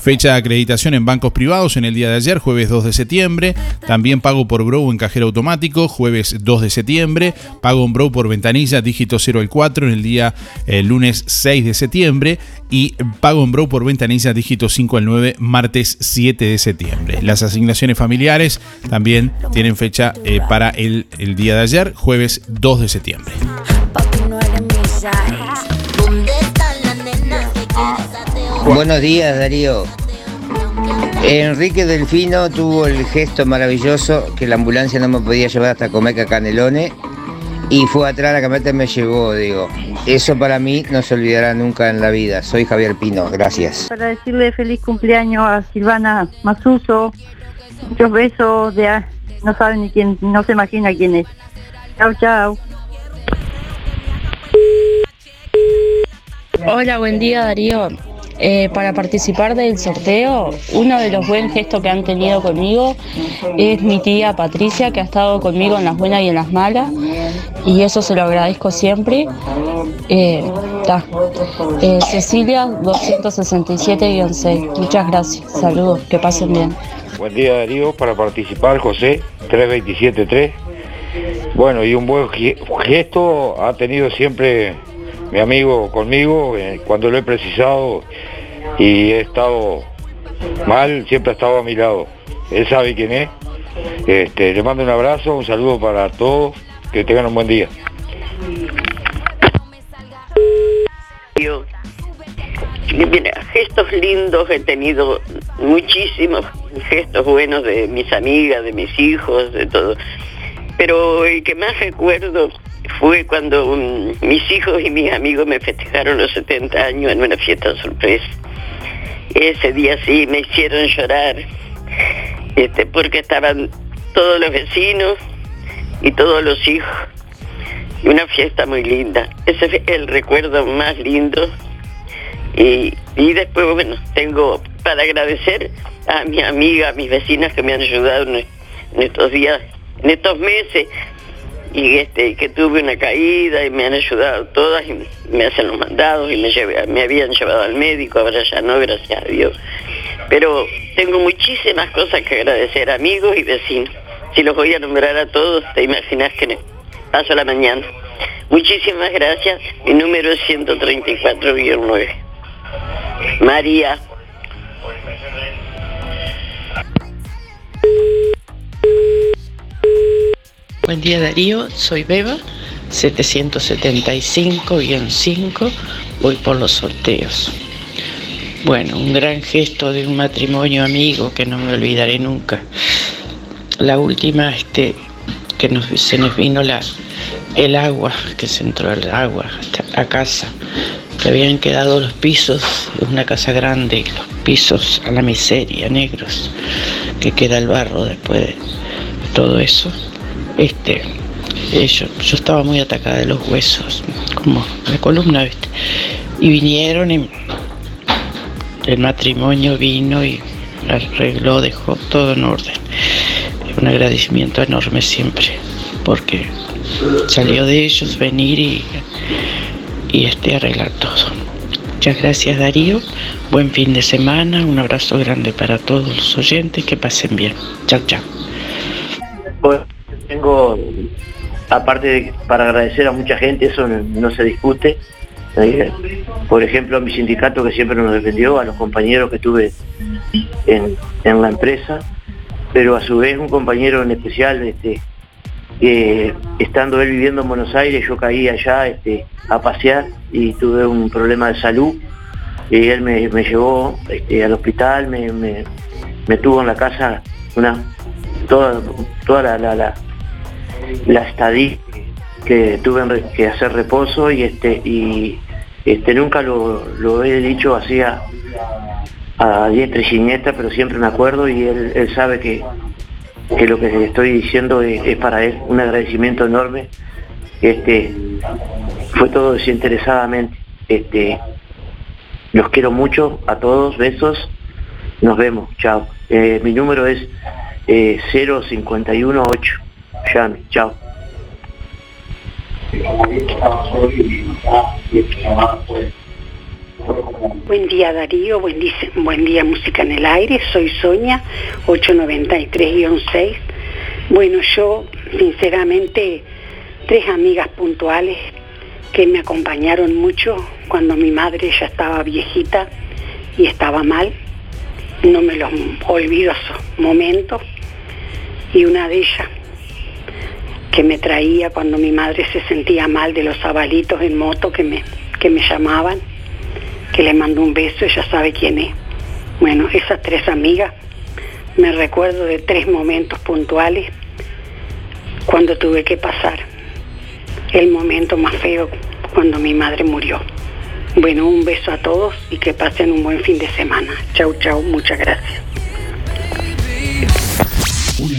Fecha de acreditación en bancos privados en el día de ayer, jueves 2 de septiembre. También pago por Brow en cajero automático, jueves 2 de septiembre. Pago en Brow por ventanilla, dígito 0 al 4 en el día eh, lunes 6 de septiembre. Y pago en Brow por ventanilla, dígito 5 al 9, martes 7 de septiembre. Las asignaciones familiares también tienen fecha eh, para el, el día de ayer, jueves 2 de septiembre. Buenos días, Darío. Enrique Delfino tuvo el gesto maravilloso que la ambulancia no me podía llevar hasta Comeca Canelones y fue atrás la camioneta y me llevó, digo. Eso para mí no se olvidará nunca en la vida. Soy Javier Pino, gracias. Para decirle feliz cumpleaños a Silvana Masuso, muchos besos, de, no sabe ni quién, no se imagina quién es. Chao, chao. Hola, buen día Darío. Eh, para participar del sorteo, uno de los buenos gestos que han tenido conmigo es mi tía Patricia, que ha estado conmigo en las buenas y en las malas, y eso se lo agradezco siempre. Eh. Eh, Cecilia 267-6, muchas gracias, saludos, que pasen bien. Buen día Darío, para participar José 3273. Bueno, y un buen ge- gesto ha tenido siempre mi amigo conmigo eh, cuando lo he precisado y he estado mal, siempre ha estado a mi lado. Él sabe quién es. Este, le mando un abrazo, un saludo para todos, que tengan un buen día. Mira, gestos lindos he tenido muchísimos gestos buenos de mis amigas, de mis hijos, de todo. Pero el que más recuerdo fue cuando mis hijos y mis amigos me festejaron los 70 años en una fiesta sorpresa. Ese día sí me hicieron llorar, este, porque estaban todos los vecinos y todos los hijos. Una fiesta muy linda. Ese fue el recuerdo más lindo. Y, después, bueno, tengo para agradecer a mi amiga, a mis vecinas que me han ayudado en estos días, en estos meses, y este que tuve una caída y me han ayudado todas y me hacen los mandados y me, llevé- me habían llevado al médico, ahora ya no, gracias a Dios. Pero tengo muchísimas cosas que agradecer, amigos y vecinos. Si los voy a nombrar a todos, te imaginas que paso la mañana. Muchísimas gracias. Mi número es 134-9. María. Buen día Darío, soy Beba, 775-5, voy por los sorteos. Bueno, un gran gesto de un matrimonio amigo que no me olvidaré nunca. La última, este, que se nos vino la, el agua, que se entró el agua a casa, que habían quedado los pisos, una casa grande, los pisos a la miseria, negros, que queda el barro después de todo eso. Este, eh, yo, yo estaba muy atacada de los huesos, como la columna, ¿viste? Y vinieron y el matrimonio vino y arregló, dejó todo en orden. Un agradecimiento enorme siempre, porque salió de ellos venir y, y este arreglar todo. Muchas gracias Darío, buen fin de semana, un abrazo grande para todos los oyentes, que pasen bien. Chao, chao. Tengo, aparte de, para agradecer a mucha gente, eso no, se discute. Por ejemplo, a mi sindicato que siempre nos defendió, a los compañeros que tuve en, en la empresa, pero a su vez un compañero en especial, este, que estando él viviendo en Buenos Aires, yo caí allá este, a pasear y tuve un problema de salud y él me, me llevó este, al hospital, me, me- tuvo en la casa una toda, toda la, la estadía que tuve que hacer reposo y este y este nunca lo, lo he dicho así a, a diestra y siniestra, pero siempre me acuerdo y él, él sabe que, que lo que estoy diciendo es, es para él un agradecimiento enorme. Este fue todo desinteresadamente. Este los quiero mucho a todos, besos. Nos vemos, chao. Eh, mi número es eh, 0518. Llame, chao. Buen día Darío, buen día, buen día Música en el Aire, soy Sonia, 893-6. Bueno, yo sinceramente, tres amigas puntuales que me acompañaron mucho cuando mi madre ya estaba viejita y estaba mal. No me los olvido esos momentos. Y una de ellas que me traía cuando mi madre se sentía mal de los abalitos en moto que me, que me llamaban, que le mando un beso, ella sabe quién es. Bueno, esas tres amigas, me recuerdo de tres momentos puntuales cuando tuve que pasar el momento más feo cuando mi madre murió. Bueno, un beso a todos y que pasen un buen fin de semana. Chau, chau, muchas gracias.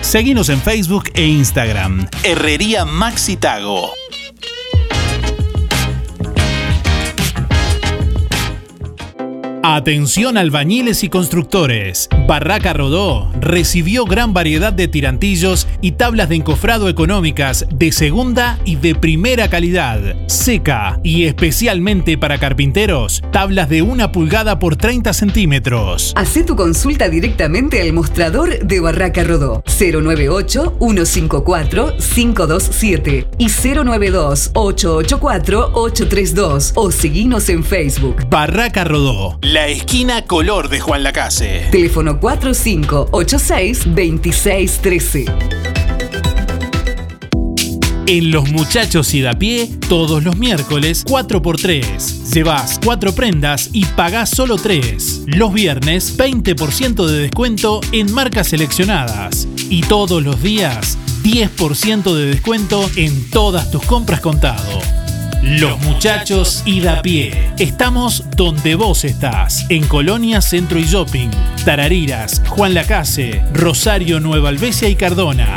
Seguinos en Facebook e Instagram. Herrería Maxi Tago. Atención albañiles y constructores. Barraca Rodó recibió gran variedad de tirantillos y tablas de encofrado económicas de segunda y de primera calidad. Seca y especialmente para carpinteros, tablas de una pulgada por 30 centímetros. Hacé tu consulta directamente al mostrador de Barraca Rodó 098-154-527 y 092-884-832 o seguinos en Facebook. Barraca Rodó, la esquina color de Juan Lacase. Teléfono 4586-2613. En Los Muchachos y da pie, todos los miércoles, 4x3. Llevas 4 prendas y pagás solo 3. Los viernes, 20% de descuento en marcas seleccionadas. Y todos los días, 10% de descuento en todas tus compras contado. Los muchachos y da pie. Estamos donde vos estás. En Colonia Centro y Shopping. Tarariras, Juan Lacase, Rosario, Nueva Albesia y Cardona.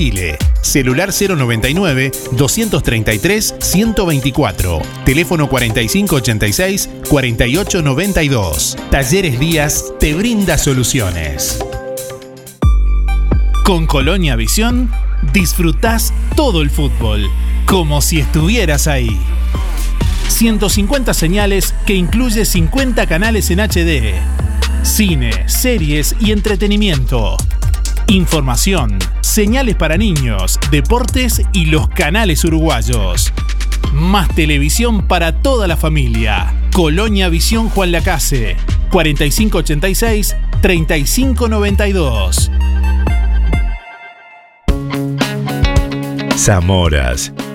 Celular 099-233-124. Teléfono 4586-4892. Talleres Díaz te brinda soluciones. Con Colonia Visión disfrutás todo el fútbol, como si estuvieras ahí. 150 señales que incluye 50 canales en HD. Cine, series y entretenimiento. Información, señales para niños, deportes y los canales uruguayos. Más televisión para toda la familia. Colonia Visión Juan Lacase. 4586-3592. Zamoras.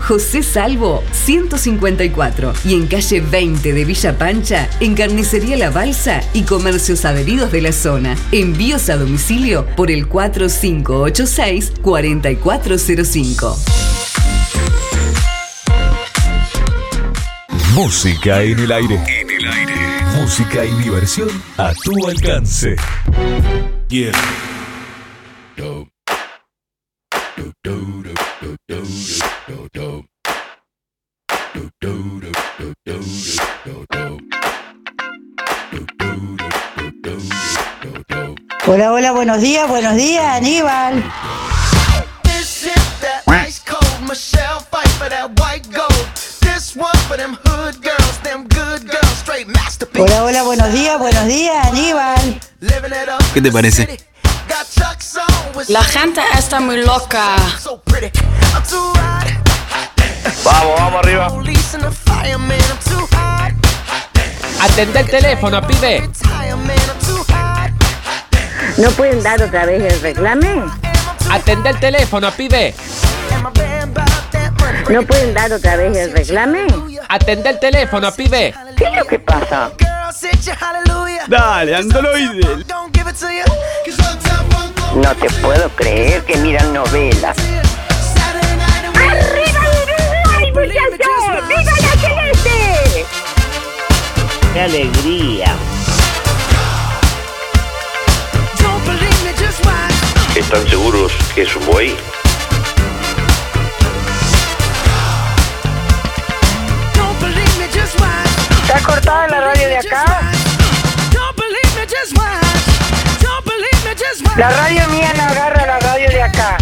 José Salvo 154 y en calle 20 de Villa Pancha, en Carnicería La Balsa y comercios adheridos de la zona. Envíos a domicilio por el 4586-4405. Música en el aire. En el aire. Música y diversión a tu alcance. Yeah. Hola, hola, buenos días, buenos días, Aníbal. Hola, hola, buenos días, buenos días, Aníbal. ¿Qué te parece? La gente está muy loca. Vamos, vamos arriba. Atende el teléfono, pibe. ¿No pueden dar otra vez el reclame? Atende el teléfono, pibe. ¿No pueden dar otra vez el reclame? Atende el teléfono, pibe. ¿Qué es lo que pasa? Dale, androide. No te puedo creer que miran novelas. ¡Arriba Uruguay, muchachos! ¡Viva la celeste! ¡Qué alegría! ¿Están seguros que es un buey? De acá? La radio mía no agarra la radio de acá.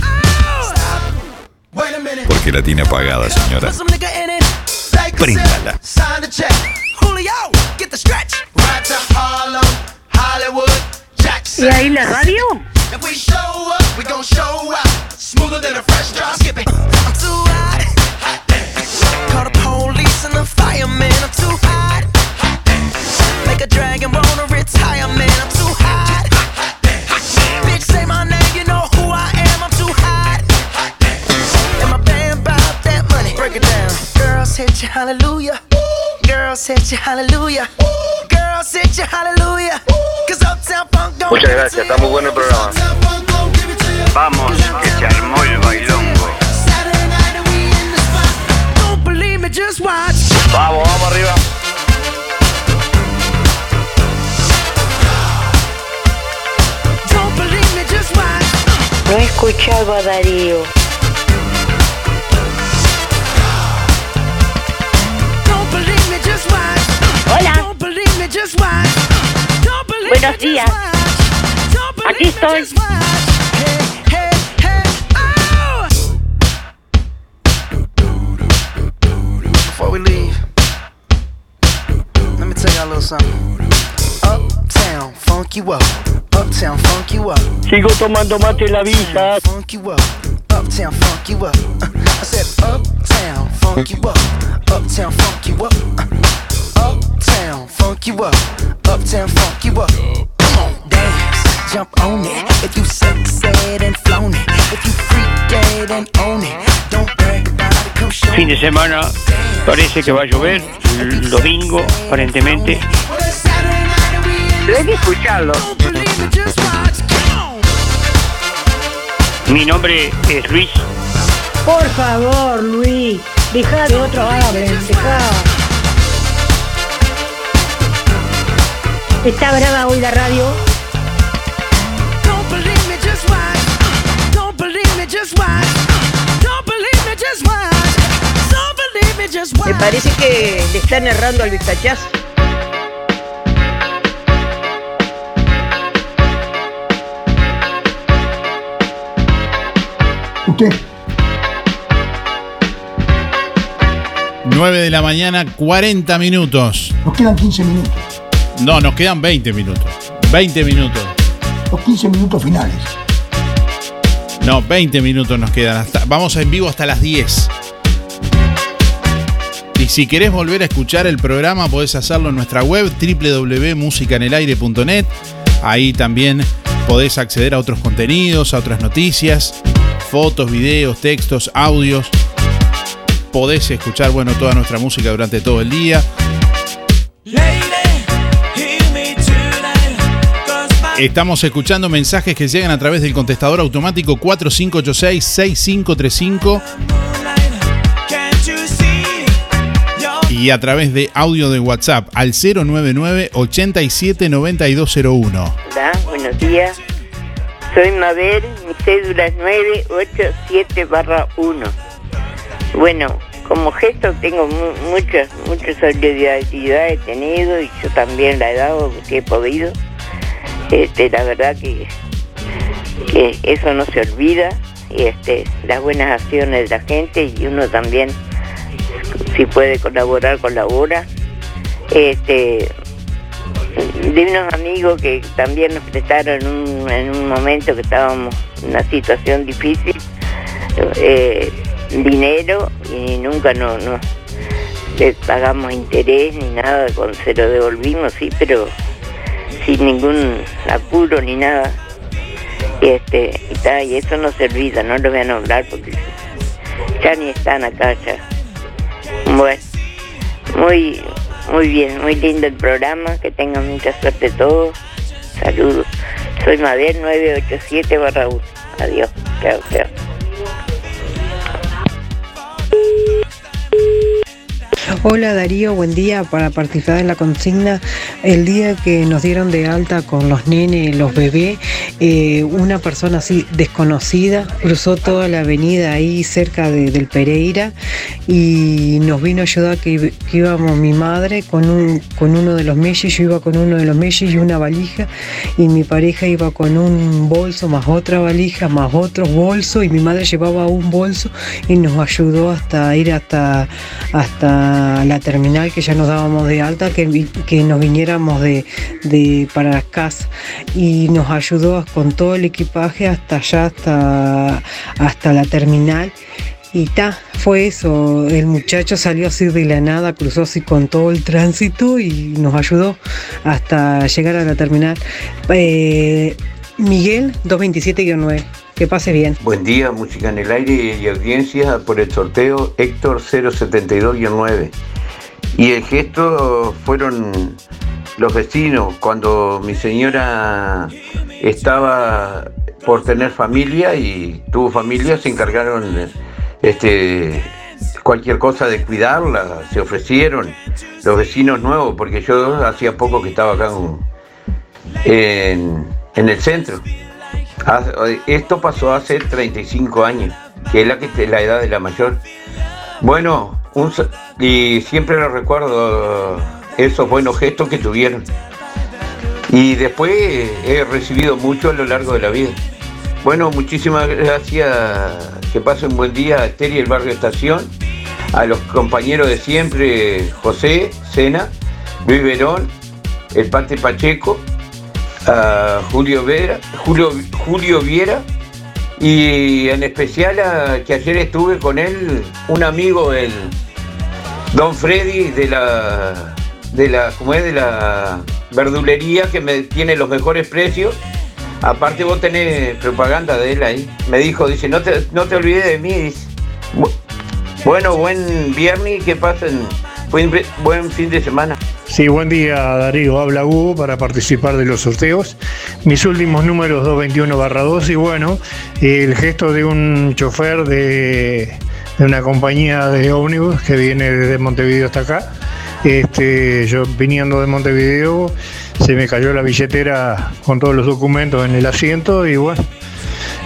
Porque la tiene apagada, señora. Príndala. ¿Y ahí la radio? A dragon wanna retire, man. I'm too hot. Bitch, say my name, you know who I am. I'm too hot. And my band bought that money. Break it down. Girls hit you, hallelujah. Girls hit you, hallelujah. Girls hit you, hallelujah. Cause Uptown Funk don't Muchas gracias, está muy bueno el programa. Vamos, que se armó el bailongo. Don't believe me, just watch. Vamos, vamos arriba. No he escuchado a Darío. Hola. Buenos días. Aquí estoy. oh. Before we leave, let me tell y'all a little something. Up. Uptown, funk you up. Sigo tomando mate la visa. Funk you up. Uptown, funk you up. I said, Uptown, funk you up. Uptown, funk you up. Uptown, funk you up. Uptown, funk you up. Come on, dance, jump on it. If you succeed and flown it. If you freak dead and own it. Don't brag about it, come show Fin de semana parece que va a llover. El domingo, aparentemente. Hay que escucharlo. Mi nombre es Luis. Por favor, Luis, deja de otro hablen, deja. Está brava hoy la radio. Me parece que le están errando al vistachazo. Usted. 9 de la mañana, 40 minutos. Nos quedan 15 minutos. No, nos quedan 20 minutos. 20 minutos. Los 15 minutos finales. No, 20 minutos nos quedan. Hasta, vamos en vivo hasta las 10. Y si querés volver a escuchar el programa, podés hacerlo en nuestra web www.musicanelaire.net. Ahí también podés acceder a otros contenidos, a otras noticias, fotos, videos, textos, audios. Podés escuchar, bueno, toda nuestra música durante todo el día. Estamos escuchando mensajes que llegan a través del contestador automático 4586-6535 y a través de audio de WhatsApp al 099-879201. Hola, buenos días. Soy Mabel, mi cédula es 987 1. Bueno, como gesto tengo mu- muchas, muchas solidaridad he tenido y yo también la he dado porque he podido. Este, la verdad que, que eso no se olvida este, las buenas acciones de la gente y uno también si puede colaborar colabora. Este, de unos amigos que también nos prestaron en un momento que estábamos en una situación difícil eh, dinero y nunca no, no le pagamos interés ni nada, con se lo devolvimos, sí, pero sin ningún apuro ni nada. Y, este, y, ta, y eso no se no lo voy a nombrar porque ya ni están acá ya. Bueno, muy, muy bien, muy lindo el programa, que tengan mucha suerte todos. Saludos. Soy Mabel 987 barra 1. Adiós. Chao, chao. Hola Darío, buen día para participar en la consigna. El día que nos dieron de alta con los nenes, los bebés, eh, una persona así desconocida cruzó toda la avenida ahí cerca de- del Pereira y nos vino a ayudar que, que íbamos mi madre con, un, con uno de los mellis, yo iba con uno de los mellis y una valija y mi pareja iba con un bolso más otra valija más otro bolso y mi madre llevaba un bolso y nos ayudó hasta ir hasta, hasta la terminal que ya nos dábamos de alta, que, que nos viniéramos de, de para casa y nos ayudó con todo el equipaje hasta allá, hasta, hasta la terminal. Y ta, fue eso. El muchacho salió así de la nada, cruzó así con todo el tránsito y nos ayudó hasta llegar a la terminal. Eh, Miguel 227-9. Que pase bien. Buen día, música en el aire y audiencia por el sorteo Héctor 072-9. Y el gesto fueron los vecinos cuando mi señora estaba por tener familia y tuvo familia, se encargaron este, cualquier cosa de cuidarla, se ofrecieron los vecinos nuevos, porque yo hacía poco que estaba acá en el centro. Esto pasó hace 35 años, que es la, edad de la mayor. Bueno, y siempre lo recuerdo esos buenos gestos que tuvieron. Y después he recibido mucho a lo largo de la vida. Bueno, muchísimas gracias. Que pasen buen día a Esther y el barrio Estación. A los compañeros de siempre, José, Sena, Luis Verón, el Pate Pacheco, a Julio Vera, Julio, Julio Viera y en especial a, que ayer estuve con él, un amigo, el Don Freddy de la de la, como es de la verdulería que me tiene los mejores precios. Aparte vos tenés propaganda de él ahí. Me dijo, dice, no te, no te olvides de mí. Bueno, buen viernes que pasen buen, buen fin de semana. Sí, buen día Darío, habla Hugo para participar de los sorteos. Mis últimos números 221 2 y bueno, el gesto de un chofer de, de una compañía de ómnibus que viene desde Montevideo hasta acá. Este, yo viniendo de Montevideo se me cayó la billetera con todos los documentos en el asiento y bueno,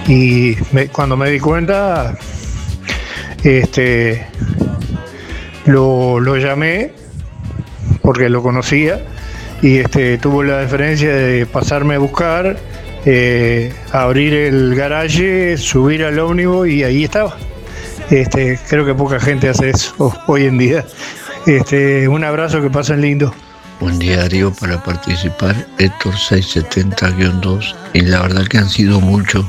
y cuando me di cuenta, este, lo, lo llamé porque lo conocía y este, tuvo la deferencia de pasarme a buscar, eh, abrir el garaje, subir al ómnibus y ahí estaba. Este, creo que poca gente hace eso hoy en día. Este, un abrazo, que pasen lindo. Buen día Darío para participar, Héctor 670-2 y la verdad que han sido muchos,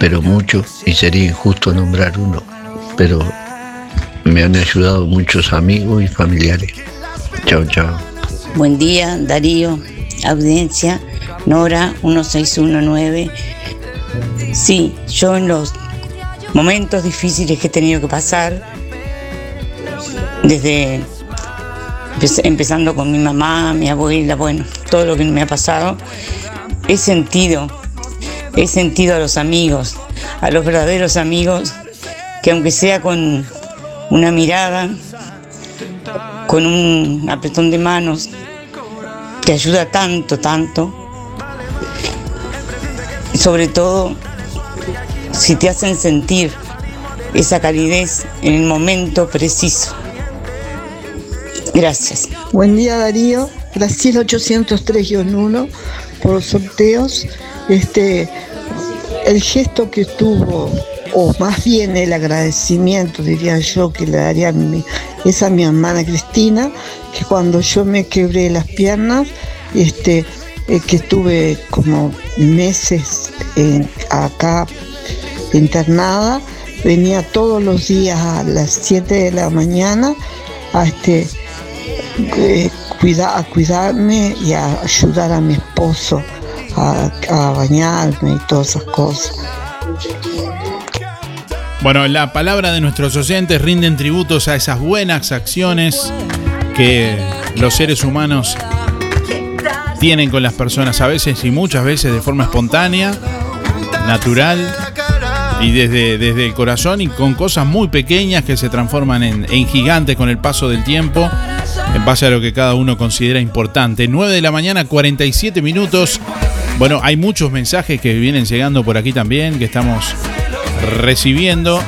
pero muchos y sería injusto nombrar uno, pero me han ayudado muchos amigos y familiares. Chao, chao. Buen día, Darío, audiencia, Nora 1619. Sí, yo en los momentos difíciles que he tenido que pasar, desde empe- empezando con mi mamá, mi abuela, bueno, todo lo que me ha pasado, he sentido, he sentido a los amigos, a los verdaderos amigos, que aunque sea con una mirada, con un apretón de manos, te ayuda tanto, tanto. Y sobre todo, si te hacen sentir esa calidez en el momento preciso. Gracias. Buen día Darío, Brasil 803-1 por los sorteos. Este, el gesto que tuvo, o más bien el agradecimiento, diría yo, que le daría a mi, es a mi hermana Cristina, que cuando yo me quebré las piernas, este, eh, que estuve como meses en- acá internada, venía todos los días a las 7 de la mañana a este eh, a cuidarme y a ayudar a mi esposo a bañarme y todas esas cosas. Bueno, la palabra de nuestros oyentes rinden tributos a esas buenas acciones que los seres humanos tienen con las personas, a veces y muchas veces de forma espontánea, natural y desde, desde el corazón y con cosas muy pequeñas que se transforman en, en gigantes con el paso del tiempo, en base a lo que cada uno considera importante. 9 de la mañana, 47 minutos. Bueno, hay muchos mensajes que vienen llegando por aquí también, que estamos recibiendo.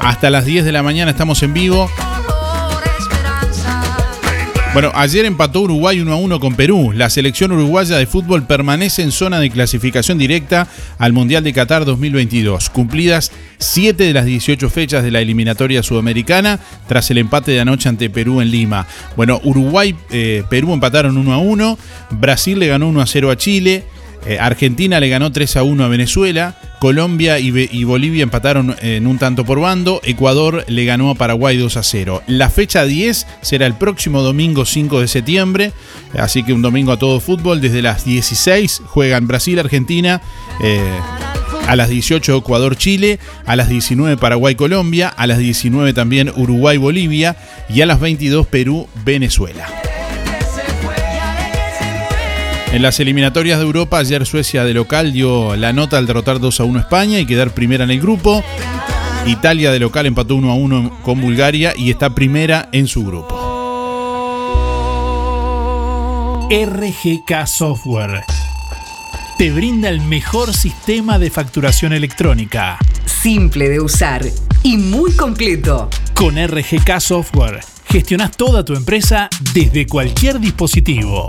Hasta las 10 de la mañana estamos en vivo. Bueno, ayer empató Uruguay 1 a 1 con Perú. La selección uruguaya de fútbol permanece en zona de clasificación directa al Mundial de Qatar 2022, cumplidas 7 de las 18 fechas de la eliminatoria sudamericana tras el empate de anoche ante Perú en Lima. Bueno, Uruguay, eh, empataron 1 a 1, Brasil le ganó 1 a 0 a Chile. Eh, Argentina le ganó 3 a 1 a Venezuela, Colombia y, Bolivia empataron en un tanto por bando, Ecuador le ganó a Paraguay 2 a 0. La fecha 10 será el próximo domingo 5 de septiembre, así que un domingo a todo fútbol, desde las 16 juegan Brasil, Argentina, eh, a las 18 Ecuador, Chile, a las 19 Paraguay, Colombia, a las 19 también Uruguay, Bolivia y a las 22 Perú, Venezuela. En las eliminatorias de Europa, ayer Suecia de local dio la nota al derrotar 2 a 1 a España y quedar primera en el grupo. Italia de local empató 1 a 1 con Bulgaria y está primera en su grupo. RGK Software te brinda el mejor sistema de facturación electrónica. Simple de usar y muy completo. Con RGK Software gestionas toda tu empresa desde cualquier dispositivo.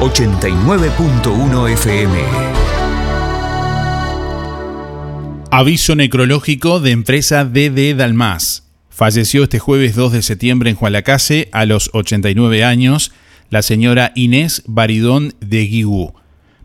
89.1 FM. Aviso necrológico de empresa DD Dalmas. Falleció este jueves 2 de septiembre en Juan Lacase a los 89 años la señora Inés Baridón de Guigú.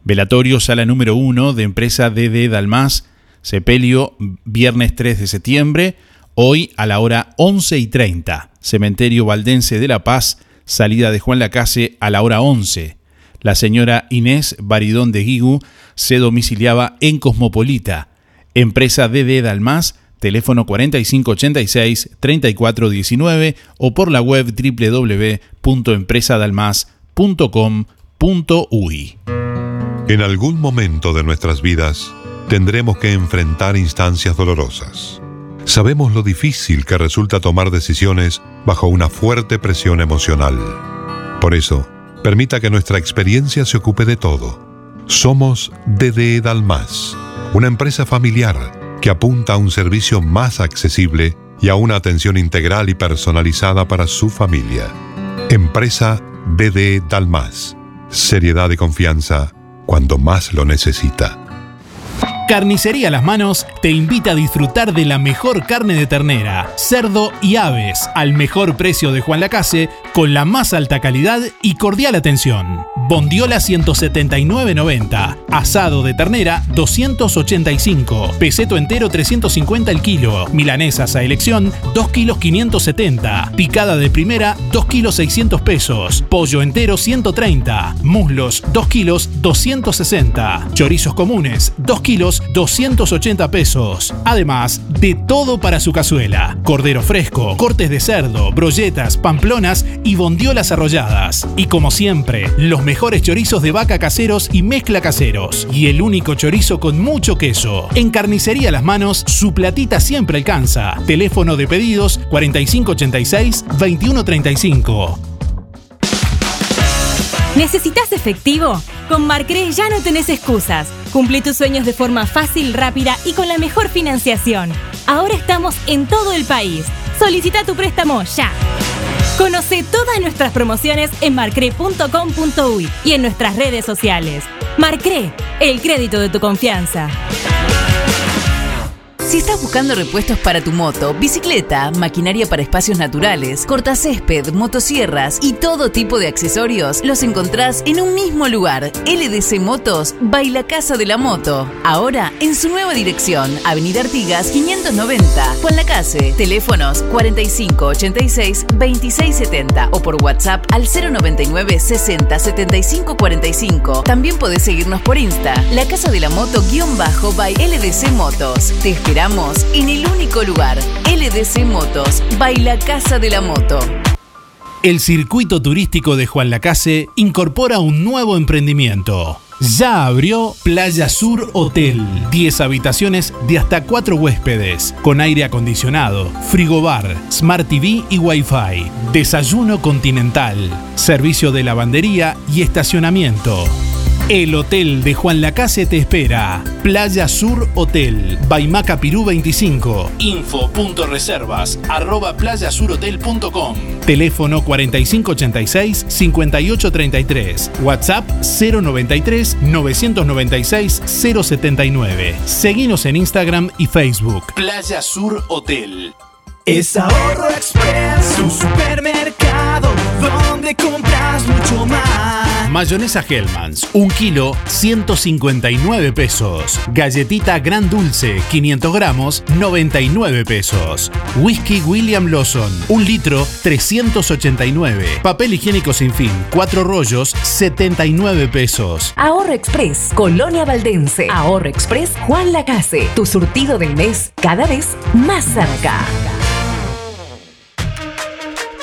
Velatorio sala número 1 de empresa DD Dalmas. Sepelio viernes 3 de septiembre, hoy a la hora 11 y 30. Cementerio Valdense de La Paz, salida de Juan Lacase a la hora 11. La señora Inés Baridón de Guigú se domiciliaba en Cosmopolita. Empresa DD Dalmas, teléfono 4586-3419 o por la web www.empresadalmas.com.uy. En algún momento de nuestras vidas tendremos que enfrentar instancias dolorosas. Sabemos lo difícil que resulta tomar decisiones bajo una fuerte presión emocional. Por eso, permita que nuestra experiencia se ocupe de todo. Somos DD Dalmas, una empresa familiar que apunta a un servicio más accesible y a una atención integral y personalizada para su familia. Empresa DD Dalmas. Seriedad y confianza cuando más lo necesita. Carnicería Las Manos te invita a disfrutar de la mejor carne de ternera, cerdo y aves al mejor precio de Juan Lacase con la más alta calidad y cordial atención. Bondiola 179.90, asado de ternera 285, peseto entero 350 el kilo, milanesas a elección 2 kilos 570, picada de primera 2 kilos 600 pesos, pollo entero 130, muslos 2 kilos 260, chorizos comunes 2 kilos 280 pesos. Además de todo para su cazuela. Cordero fresco, cortes de cerdo, brolletas, pamplonas y bondiolas arrolladas. Y como siempre, los mejores chorizos de vaca caseros y mezcla caseros. Y el único chorizo con mucho queso. En Carnicería Las Manos, su platita siempre alcanza. Teléfono de pedidos 4586-2135. ¿Necesitas efectivo? Con Marcre ya no tenés excusas. Cumplí tus sueños de forma fácil, rápida y con la mejor financiación. Ahora estamos en todo el país. Solicita tu préstamo ya. Conoce todas nuestras promociones en marcre.com.uy y en nuestras redes sociales. Marcre, el crédito de tu confianza. Si estás buscando repuestos para tu moto, bicicleta, maquinaria para espacios naturales, cortacésped, motosierras y todo tipo de accesorios, los encontrás en un mismo lugar. LDC Motos, Baila Casa de la Moto. Ahora en su nueva dirección, Avenida Artigas 590, Juan Lacase. Teléfonos 4586 2670 o por WhatsApp al 099 60 75 45. También podés seguirnos por Insta, La Casa de la Moto guion bajo by LDC Motos. Te esperamos en el único lugar, LDC Motos, Baila Casa de la Moto. El circuito turístico de Juan Lacase incorpora un nuevo emprendimiento. Ya abrió Playa Sur Hotel. 10 habitaciones de hasta 4 huéspedes, con aire acondicionado, frigobar, smart TV y wifi, desayuno continental, servicio de lavandería y estacionamiento. El Hotel de Juan Lacase te espera. Playa Sur Hotel, Baimaca Pirú 25. Info.reservas arroba playasurhotel.com. Teléfono 4586-5833. WhatsApp 093 996 079. Seguinos en Instagram y Facebook. Playa Sur Hotel. Es Ahorro Express, un supermercado compras mucho más. Mayonesa Hellmann's, un kilo, 159 pesos. Galletita Gran Dulce, 500 gramos, 99 pesos. Whisky William Lawson, un litro, 389. Papel higiénico sin fin, 4 rollos, 79 pesos. Ahorro Express, Colonia Valdense. Ahorro Express, Juan Lacase. Tu surtido del mes cada vez más cerca.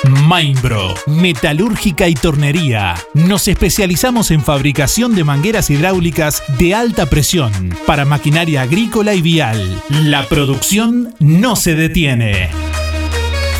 Mainbro, metalúrgica y tornería. Nos especializamos en fabricación de mangueras hidráulicas de alta presión para maquinaria agrícola y vial. La producción no se detiene.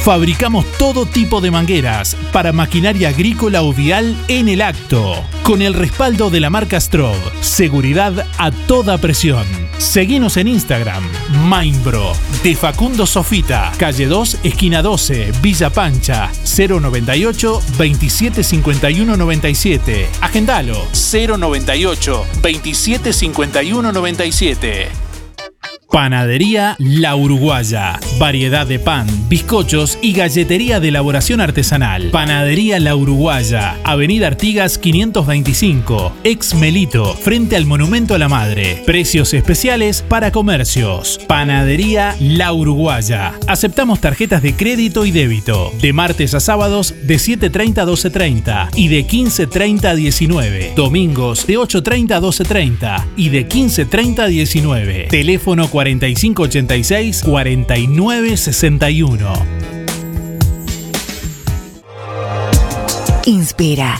Fabricamos todo tipo de mangueras para maquinaria agrícola o vial en el acto, con el respaldo de la marca Strob. Seguridad a toda presión. Seguinos en Instagram, Mainbro, de Facundo Sofita, calle 2, esquina 12, Villa Pancha, 098 2751 97. Agendalo, 098 2751 97. Panadería La Uruguaya. Variedad de pan, bizcochos y galletería de elaboración artesanal. Panadería La Uruguaya. Avenida Artigas 525. Ex Melito. Frente al Monumento a la Madre. Precios especiales para comercios. Panadería La Uruguaya. Aceptamos tarjetas de crédito y débito. De martes a sábados de 7.30 a 12.30 y de 15.30 a 19. Domingos de 8.30 a 12.30 y de 15.30 a 19. Teléfono 4586 4961. Inspira.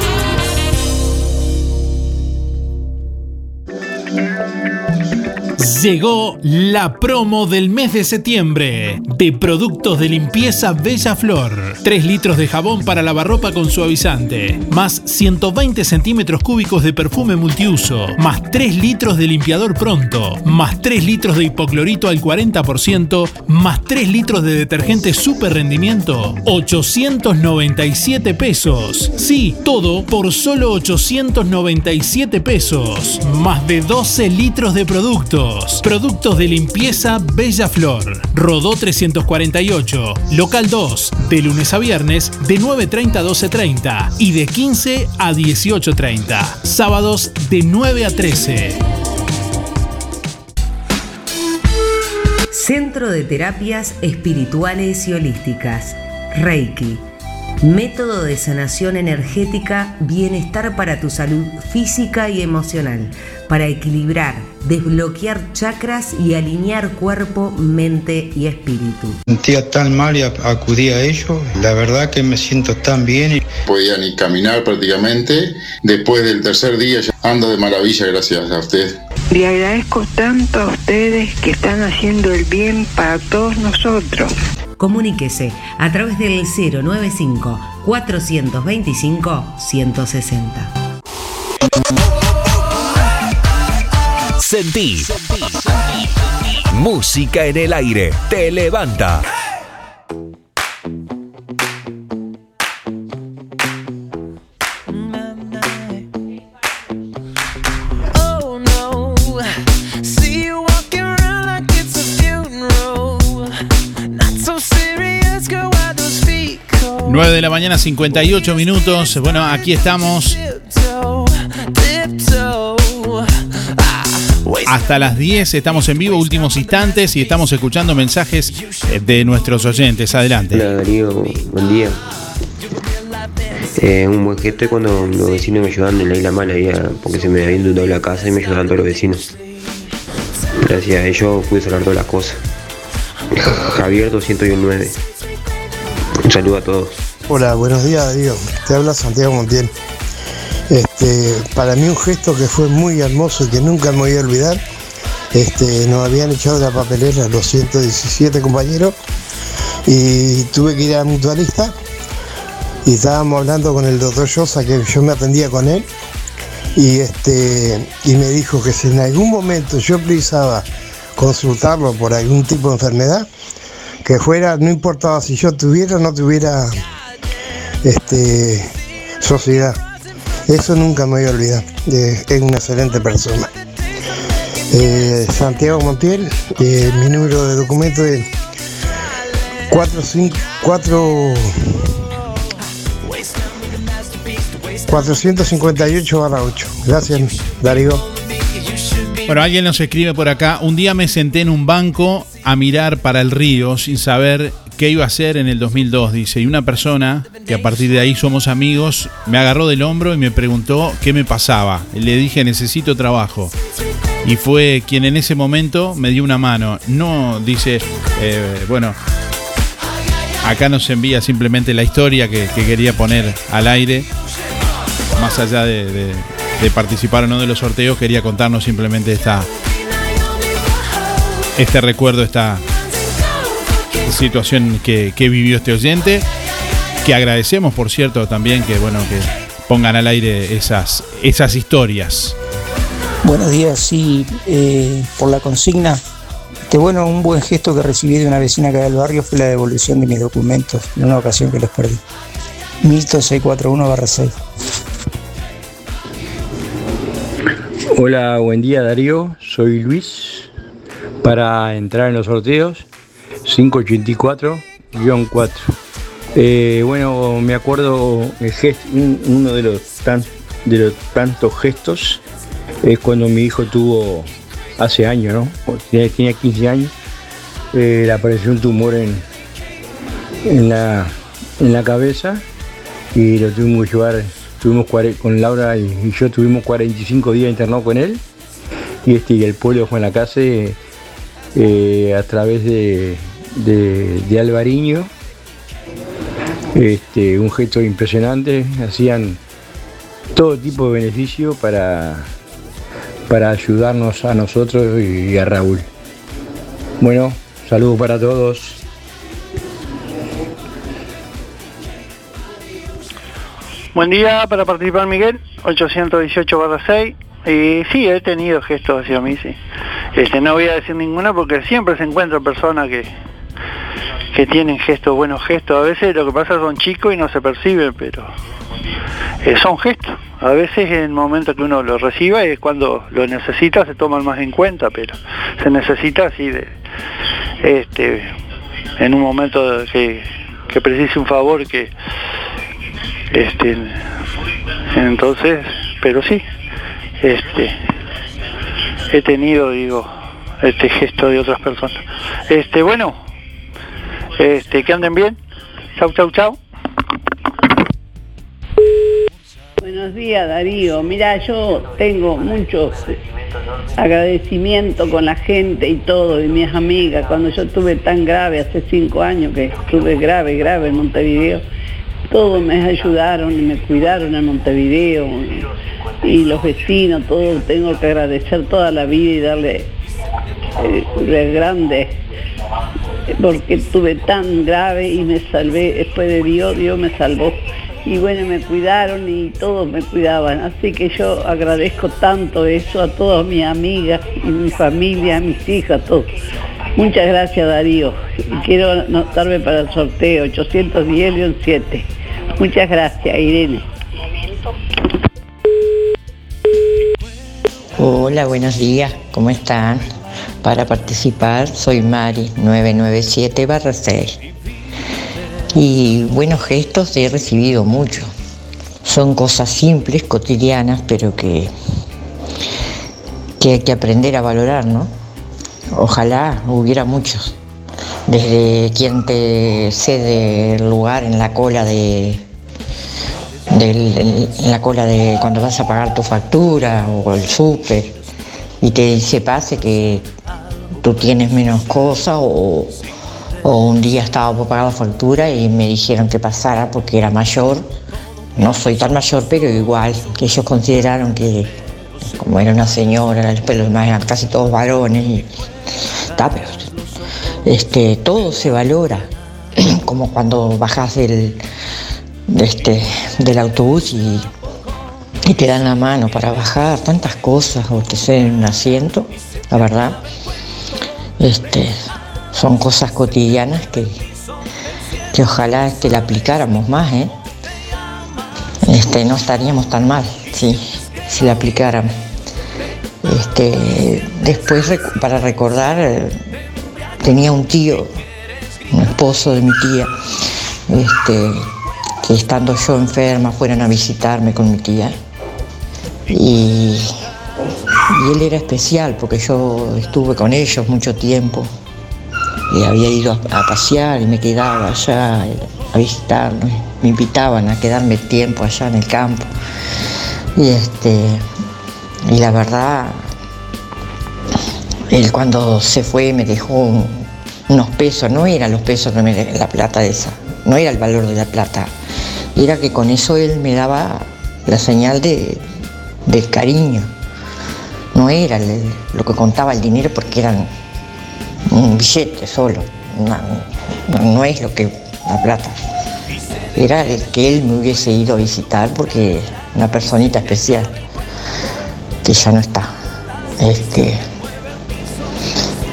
Llegó la promo del mes de septiembre de productos de limpieza Bella Flor. 3 litros de jabón para lavarropa con suavizante, más 120 centímetros cúbicos de perfume multiuso, más 3 litros de limpiador pronto, más 3 litros de hipoclorito al 40%, más 3 litros de detergente super rendimiento, 897 pesos. Sí, todo por solo 897 pesos, más de 12 litros de productos. Productos de limpieza Bella Flor. Rodó 348. Local 2. De lunes a viernes de 9.30 a 12.30 y de 15 a 18.30. Sábados de 9 a 13. Centro de Terapias Espirituales y Holísticas. Reiki. Método de sanación energética, bienestar para tu salud física y emocional, para equilibrar, desbloquear chakras y alinear cuerpo, mente y espíritu. sentía tan mal y ac- acudí a ello. La verdad que me siento tan bien. podía ni caminar prácticamente. Después del tercer día ya ando de maravilla gracias a usted. Le agradezco tanto a ustedes que están haciendo el bien para todos nosotros. Comuníquese a través del 095 425 160. Sentí. Música en el aire. Te levanta. Oh 9 de la mañana, 58 minutos. Bueno, aquí estamos hasta las 10. Estamos en vivo, últimos instantes, y estamos escuchando mensajes eh, de nuestros oyentes. Adelante. Hola Darío, buen día. Eh, un buen gesto es cuando los vecinos me ayudan en la isla mala, porque se me había inundado la casa y me ayudaban todos los vecinos. Gracias a ellos pude sacar todas las cosas. Javier 209. Un saludo a todos. Hola, buenos días Darío. Te habla Santiago Montiel. Este, para mí un gesto que fue muy hermoso y que nunca me voy a olvidar. Este, nos habían echado la papelera los 117 compañeros y tuve que ir a mutualista y estábamos hablando con el doctor Llosa, que yo me atendía con él, y, este, y me dijo que si en algún momento yo precisaba consultarlo por algún tipo de enfermedad, que fuera, no importaba si yo tuviera o no tuviera este, sociedad. Eso nunca me voy a olvidar. Es una excelente persona. Eh, Santiago Montiel, eh, mi número de documento es 454 458 8. Gracias, Darío. Bueno, alguien nos escribe por acá. Un día me senté en un banco a mirar para el río sin saber qué iba a hacer en el 2002, dice. Y una persona, que a partir de ahí somos amigos, me agarró del hombro y me preguntó qué me pasaba. Le dije, necesito trabajo. Y fue quien en ese momento me dio una mano. No, dice, eh, bueno, acá nos envía simplemente la historia que, que quería poner al aire. Más allá de- de participar o no de los sorteos, quería contarnos simplemente esta, este recuerdo, esta situación que, que vivió este oyente. Que agradecemos, por cierto, también que bueno que pongan al aire esas, esas historias. Buenos días, sí, eh, por la consigna. Este, bueno, un buen gesto que recibí de una vecina acá del barrio fue la devolución de mis documentos en una ocasión que los perdí. Milton 641-6. Hola, buen día Darío, soy Luis. Para entrar en los sorteos, 584-4. Eh, bueno, me acuerdo un- uno de los, tantos gestos es cuando mi hijo tuvo hace años, ¿no? Tenía, tenía 15 años, eh, le apareció un tumor en, en, la, en la cabeza y lo tuvimos que llevar, tuvimos con Laura y, yo tuvimos 45 días internados con él y este y el pueblo fue en la casa eh, a través de, de, de Alvariño este, un gesto impresionante, hacían todo tipo de beneficio para, para ayudarnos a nosotros y a Raúl. Bueno, saludos para todos. Buen día para participar Miguel, 818-6. Y sí, he tenido gestos hacia mí, sí. Este, no voy a decir ninguna porque siempre se encuentran personas que, que tienen gestos, buenos gestos. A veces lo que pasa son chicos y no se perciben, pero eh, son gestos. A veces en el momento que uno lo reciba es cuando lo necesita, se toman más en cuenta, pero se necesita así de, este, en un momento que, que precise un favor que, este, entonces, pero sí, este, he tenido, digo, este gesto de otras personas. Este, bueno, este, que anden bien. Chau, chau, chau. Buenos días Darío, mira yo tengo mucho agradecimiento con la gente y todo, y mis amigas, cuando yo estuve tan grave, hace cinco años que estuve grave, grave en Montevideo, todos me ayudaron y me cuidaron en Montevideo, y, los vecinos, todos tengo que agradecer toda la vida y darle eh, de grande porque estuve tan grave y me salvé, después de Dios, Dios me salvó. Y bueno, me cuidaron y todos me cuidaban. Así que yo agradezco tanto eso a todas mis amigas y mi familia, a mis hijas, a todos. Muchas gracias Darío. Quiero anotarme para el sorteo 810 7. Muchas gracias Irene. Hola, buenos días, ¿cómo están? Para participar soy Mari 997-6. Y buenos gestos he recibido mucho. Son cosas simples, cotidianas, pero que, que hay que aprender a valorar, ¿no? Ojalá hubiera muchos. Desde quien te cede el lugar en la cola de, en la cola de cuando vas a pagar tu factura o el súper y te dice pase que tú tienes menos cosas o, o un día estaba por pagar la factura y me dijeron que pasara porque era mayor. No soy tan mayor, pero igual, que ellos consideraron que como era una señora, demás eran casi todos varones y está, pero este, todo se valora, como cuando bajas de este, del autobús y, te dan la mano para bajar, tantas cosas, o te ceden un asiento, la verdad, este, son cosas cotidianas que, que ojalá este, la aplicáramos más, ¿eh? Este, no estaríamos tan mal, sí, si la aplicáramos. Este, después, para recordar, eh, tenía un tío, un esposo de mi tía, este, estando yo enferma fueron a visitarme con mi tía. Y, y él era especial porque yo estuve con ellos mucho tiempo. eh, había ido a, pasear y me quedaba allá a visitarme. Me invitaban a quedarme tiempo allá en el campo. Y este y la verdad, él cuando se fue me dejó un- unos pesos, no eran los pesos me de- la plata esa, no era el valor de la plata, era que con eso él me daba la señal de, del cariño. No era lo que contaba el dinero porque eran un billete solo, no- no es lo que la plata. Era el que él me hubiese ido a visitar porque una personita especial que ya no está. Este,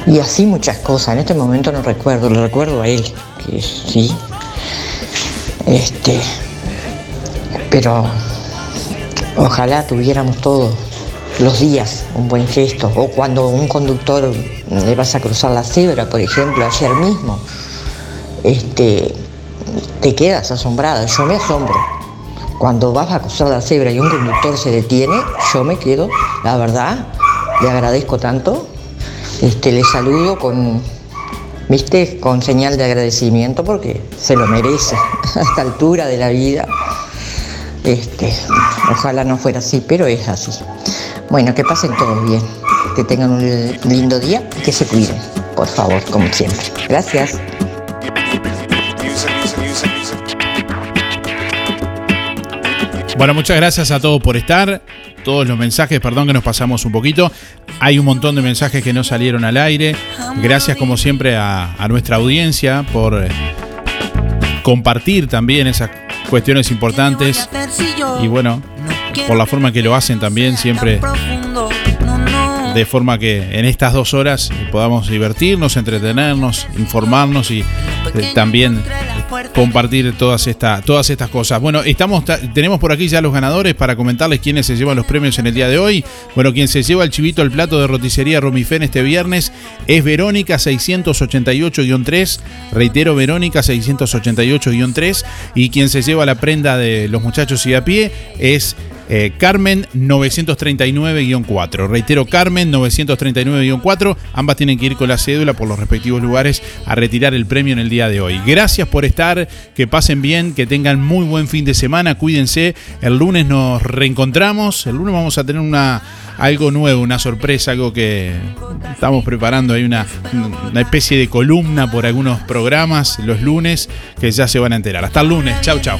y así muchas cosas. En este momento no recuerdo, lo recuerdo a él, que sí. Este, pero ojalá tuviéramos todos los días un buen gesto. O cuando un conductor le vas a cruzar la cebra, por ejemplo, ayer mismo, este, te quedas asombrada. Yo me asombro. Cuando vas a cruzar la cebra y un conductor se detiene, yo me quedo, la verdad, le agradezco tanto. Este, le saludo con, viste, con señal de agradecimiento porque se lo merece a esta altura de la vida. Este, ojalá no fuera así, pero es así. Bueno, que pasen todos bien, que tengan un lindo día y que se cuiden, por favor, como siempre. Gracias. Bueno, muchas gracias a todos por estar. Todos los mensajes, perdón que nos pasamos un poquito. Hay un montón de mensajes que no salieron al aire. Gracias como siempre a, nuestra audiencia por eh, compartir también esas cuestiones importantes. Y bueno, por la forma que lo hacen también, siempre de forma que en estas dos horas podamos divertirnos, entretenernos, informarnos y eh, también compartir todas, esta, todas estas cosas. Bueno, estamos, ta- tenemos por aquí ya los ganadores para comentarles quiénes se llevan los premios en el día de hoy. Bueno, quien se lleva el chivito al plato de roticería Romifén este viernes es Verónica 688-3. Reitero, Verónica 688-3. Y quien se lleva la prenda de los muchachos y a pie es eh, Carmen 939-4. Reitero, Carmen 939-4. Ambas tienen que ir con la cédula por los respectivos lugares a retirar el premio en el día de hoy. Gracias por estar, que pasen bien, que tengan muy buen fin de semana, cuídense. El lunes nos reencontramos. El lunes vamos a tener una algo nuevo, una sorpresa, algo que estamos preparando. Hay una, una especie de columna por algunos programas los lunes que ya se van a enterar. Hasta el lunes. Chau, chau.